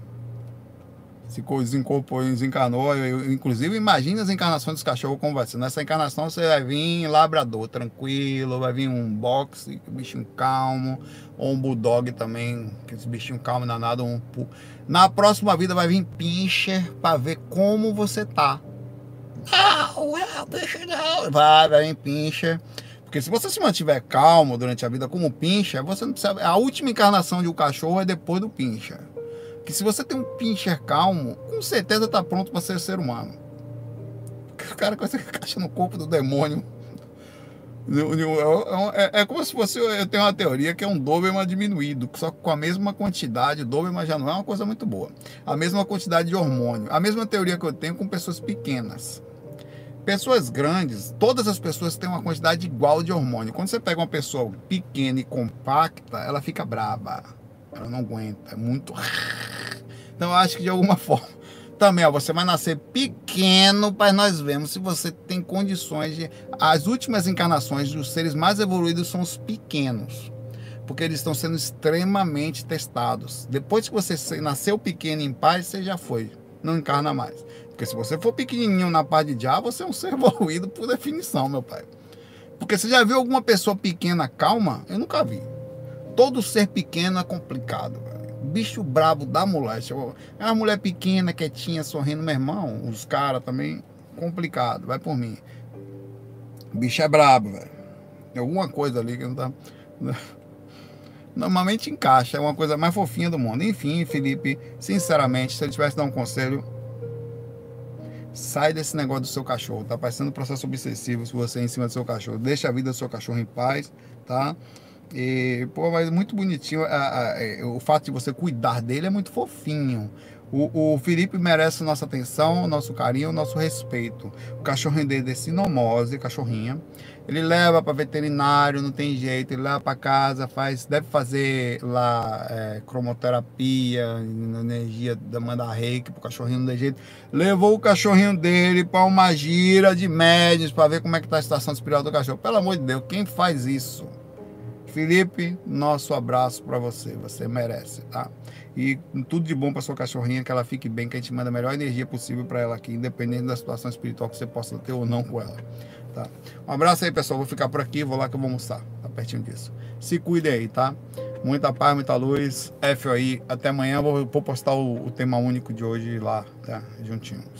Se desencorporou, desencarnou. Eu, inclusive, imagine as encarnações dos cachorros como vai ser. Nessa encarnação você vai vir labrador, tranquilo, vai vir um boxe, bichinho calmo, ou um bulldog também, aqueles bichinho calmo danado. Um... Na próxima vida vai vir pincher para ver como você tá. Pincher não. Vai, pincher. Porque se você se mantiver calmo durante a vida como pincher, você não precisa. A última encarnação de um cachorro é depois do pincher. Que se você tem um pincher calmo, com certeza tá pronto para ser ser humano. O cara com essa caixa no corpo do demônio. É, é, é, como se fosse. Eu tenho uma teoria que é um Doberman diminuído, só que com a mesma quantidade. Doberman já não é uma coisa muito boa. A mesma quantidade de hormônio. A mesma teoria que eu tenho com pessoas pequenas. Pessoas grandes, todas as pessoas têm uma quantidade igual de hormônio. Quando você pega uma pessoa pequena e compacta, ela fica braba. Ela não aguenta, é muito. *laughs* Então eu acho que de alguma *laughs* forma também, ó, você vai nascer pequeno para nós vermos se você tem condições de. As últimas encarnações dos seres mais evoluídos são os pequenos, porque eles estão sendo extremamente testados. Depois que você nasceu pequeno em paz, você já foi, não encarna mais. Porque se você for pequenininho na parte de já, você é um ser *laughs* evoluído por definição, meu pai. Porque você já viu alguma pessoa pequena calma? Eu nunca vi. Todo ser pequeno é complicado. Velho. Bicho brabo da moléstia. É uma mulher pequena, quietinha, sorrindo, meu irmão. Os caras também, complicado. Vai por mim. Bicho é brabo, velho. Tem alguma coisa ali que não tá. *laughs* Normalmente encaixa, é uma coisa mais fofinha do mundo. Enfim, Felipe, sinceramente, se ele tivesse dar um conselho, sai desse negócio do seu cachorro. Tá parecendo um processo obsessivo se você é em cima do seu cachorro. Deixa a vida do seu cachorro em paz, tá? E, pô, mas muito bonitinho. A, a, é, o fato de você cuidar dele é muito fofinho. O, o Felipe merece nossa atenção, nosso carinho, nosso respeito. O cachorrinho dele é sinomose, cachorrinha. Ele leva para veterinário, não tem jeito. Ele leva para casa, faz, deve fazer lá é, cromoterapia, energia da mandar reiki pro cachorrinho, não tem jeito. Levou o cachorrinho dele para uma gira de médios para ver como é que tá a situação espiritual do cachorro. Pelo amor de Deus, quem faz isso? Felipe, nosso abraço para você, você merece, tá? E tudo de bom para sua cachorrinha, que ela fique bem, que a gente manda a melhor energia possível para ela aqui, independente da situação espiritual que você possa ter ou não com ela, tá? Um abraço aí, pessoal, vou ficar por aqui, vou lá que eu vou almoçar, tá pertinho disso. Se cuide aí, tá? Muita paz, muita luz, F aí, até amanhã, vou, vou postar o, o tema único de hoje lá, tá? Juntinho. Fui.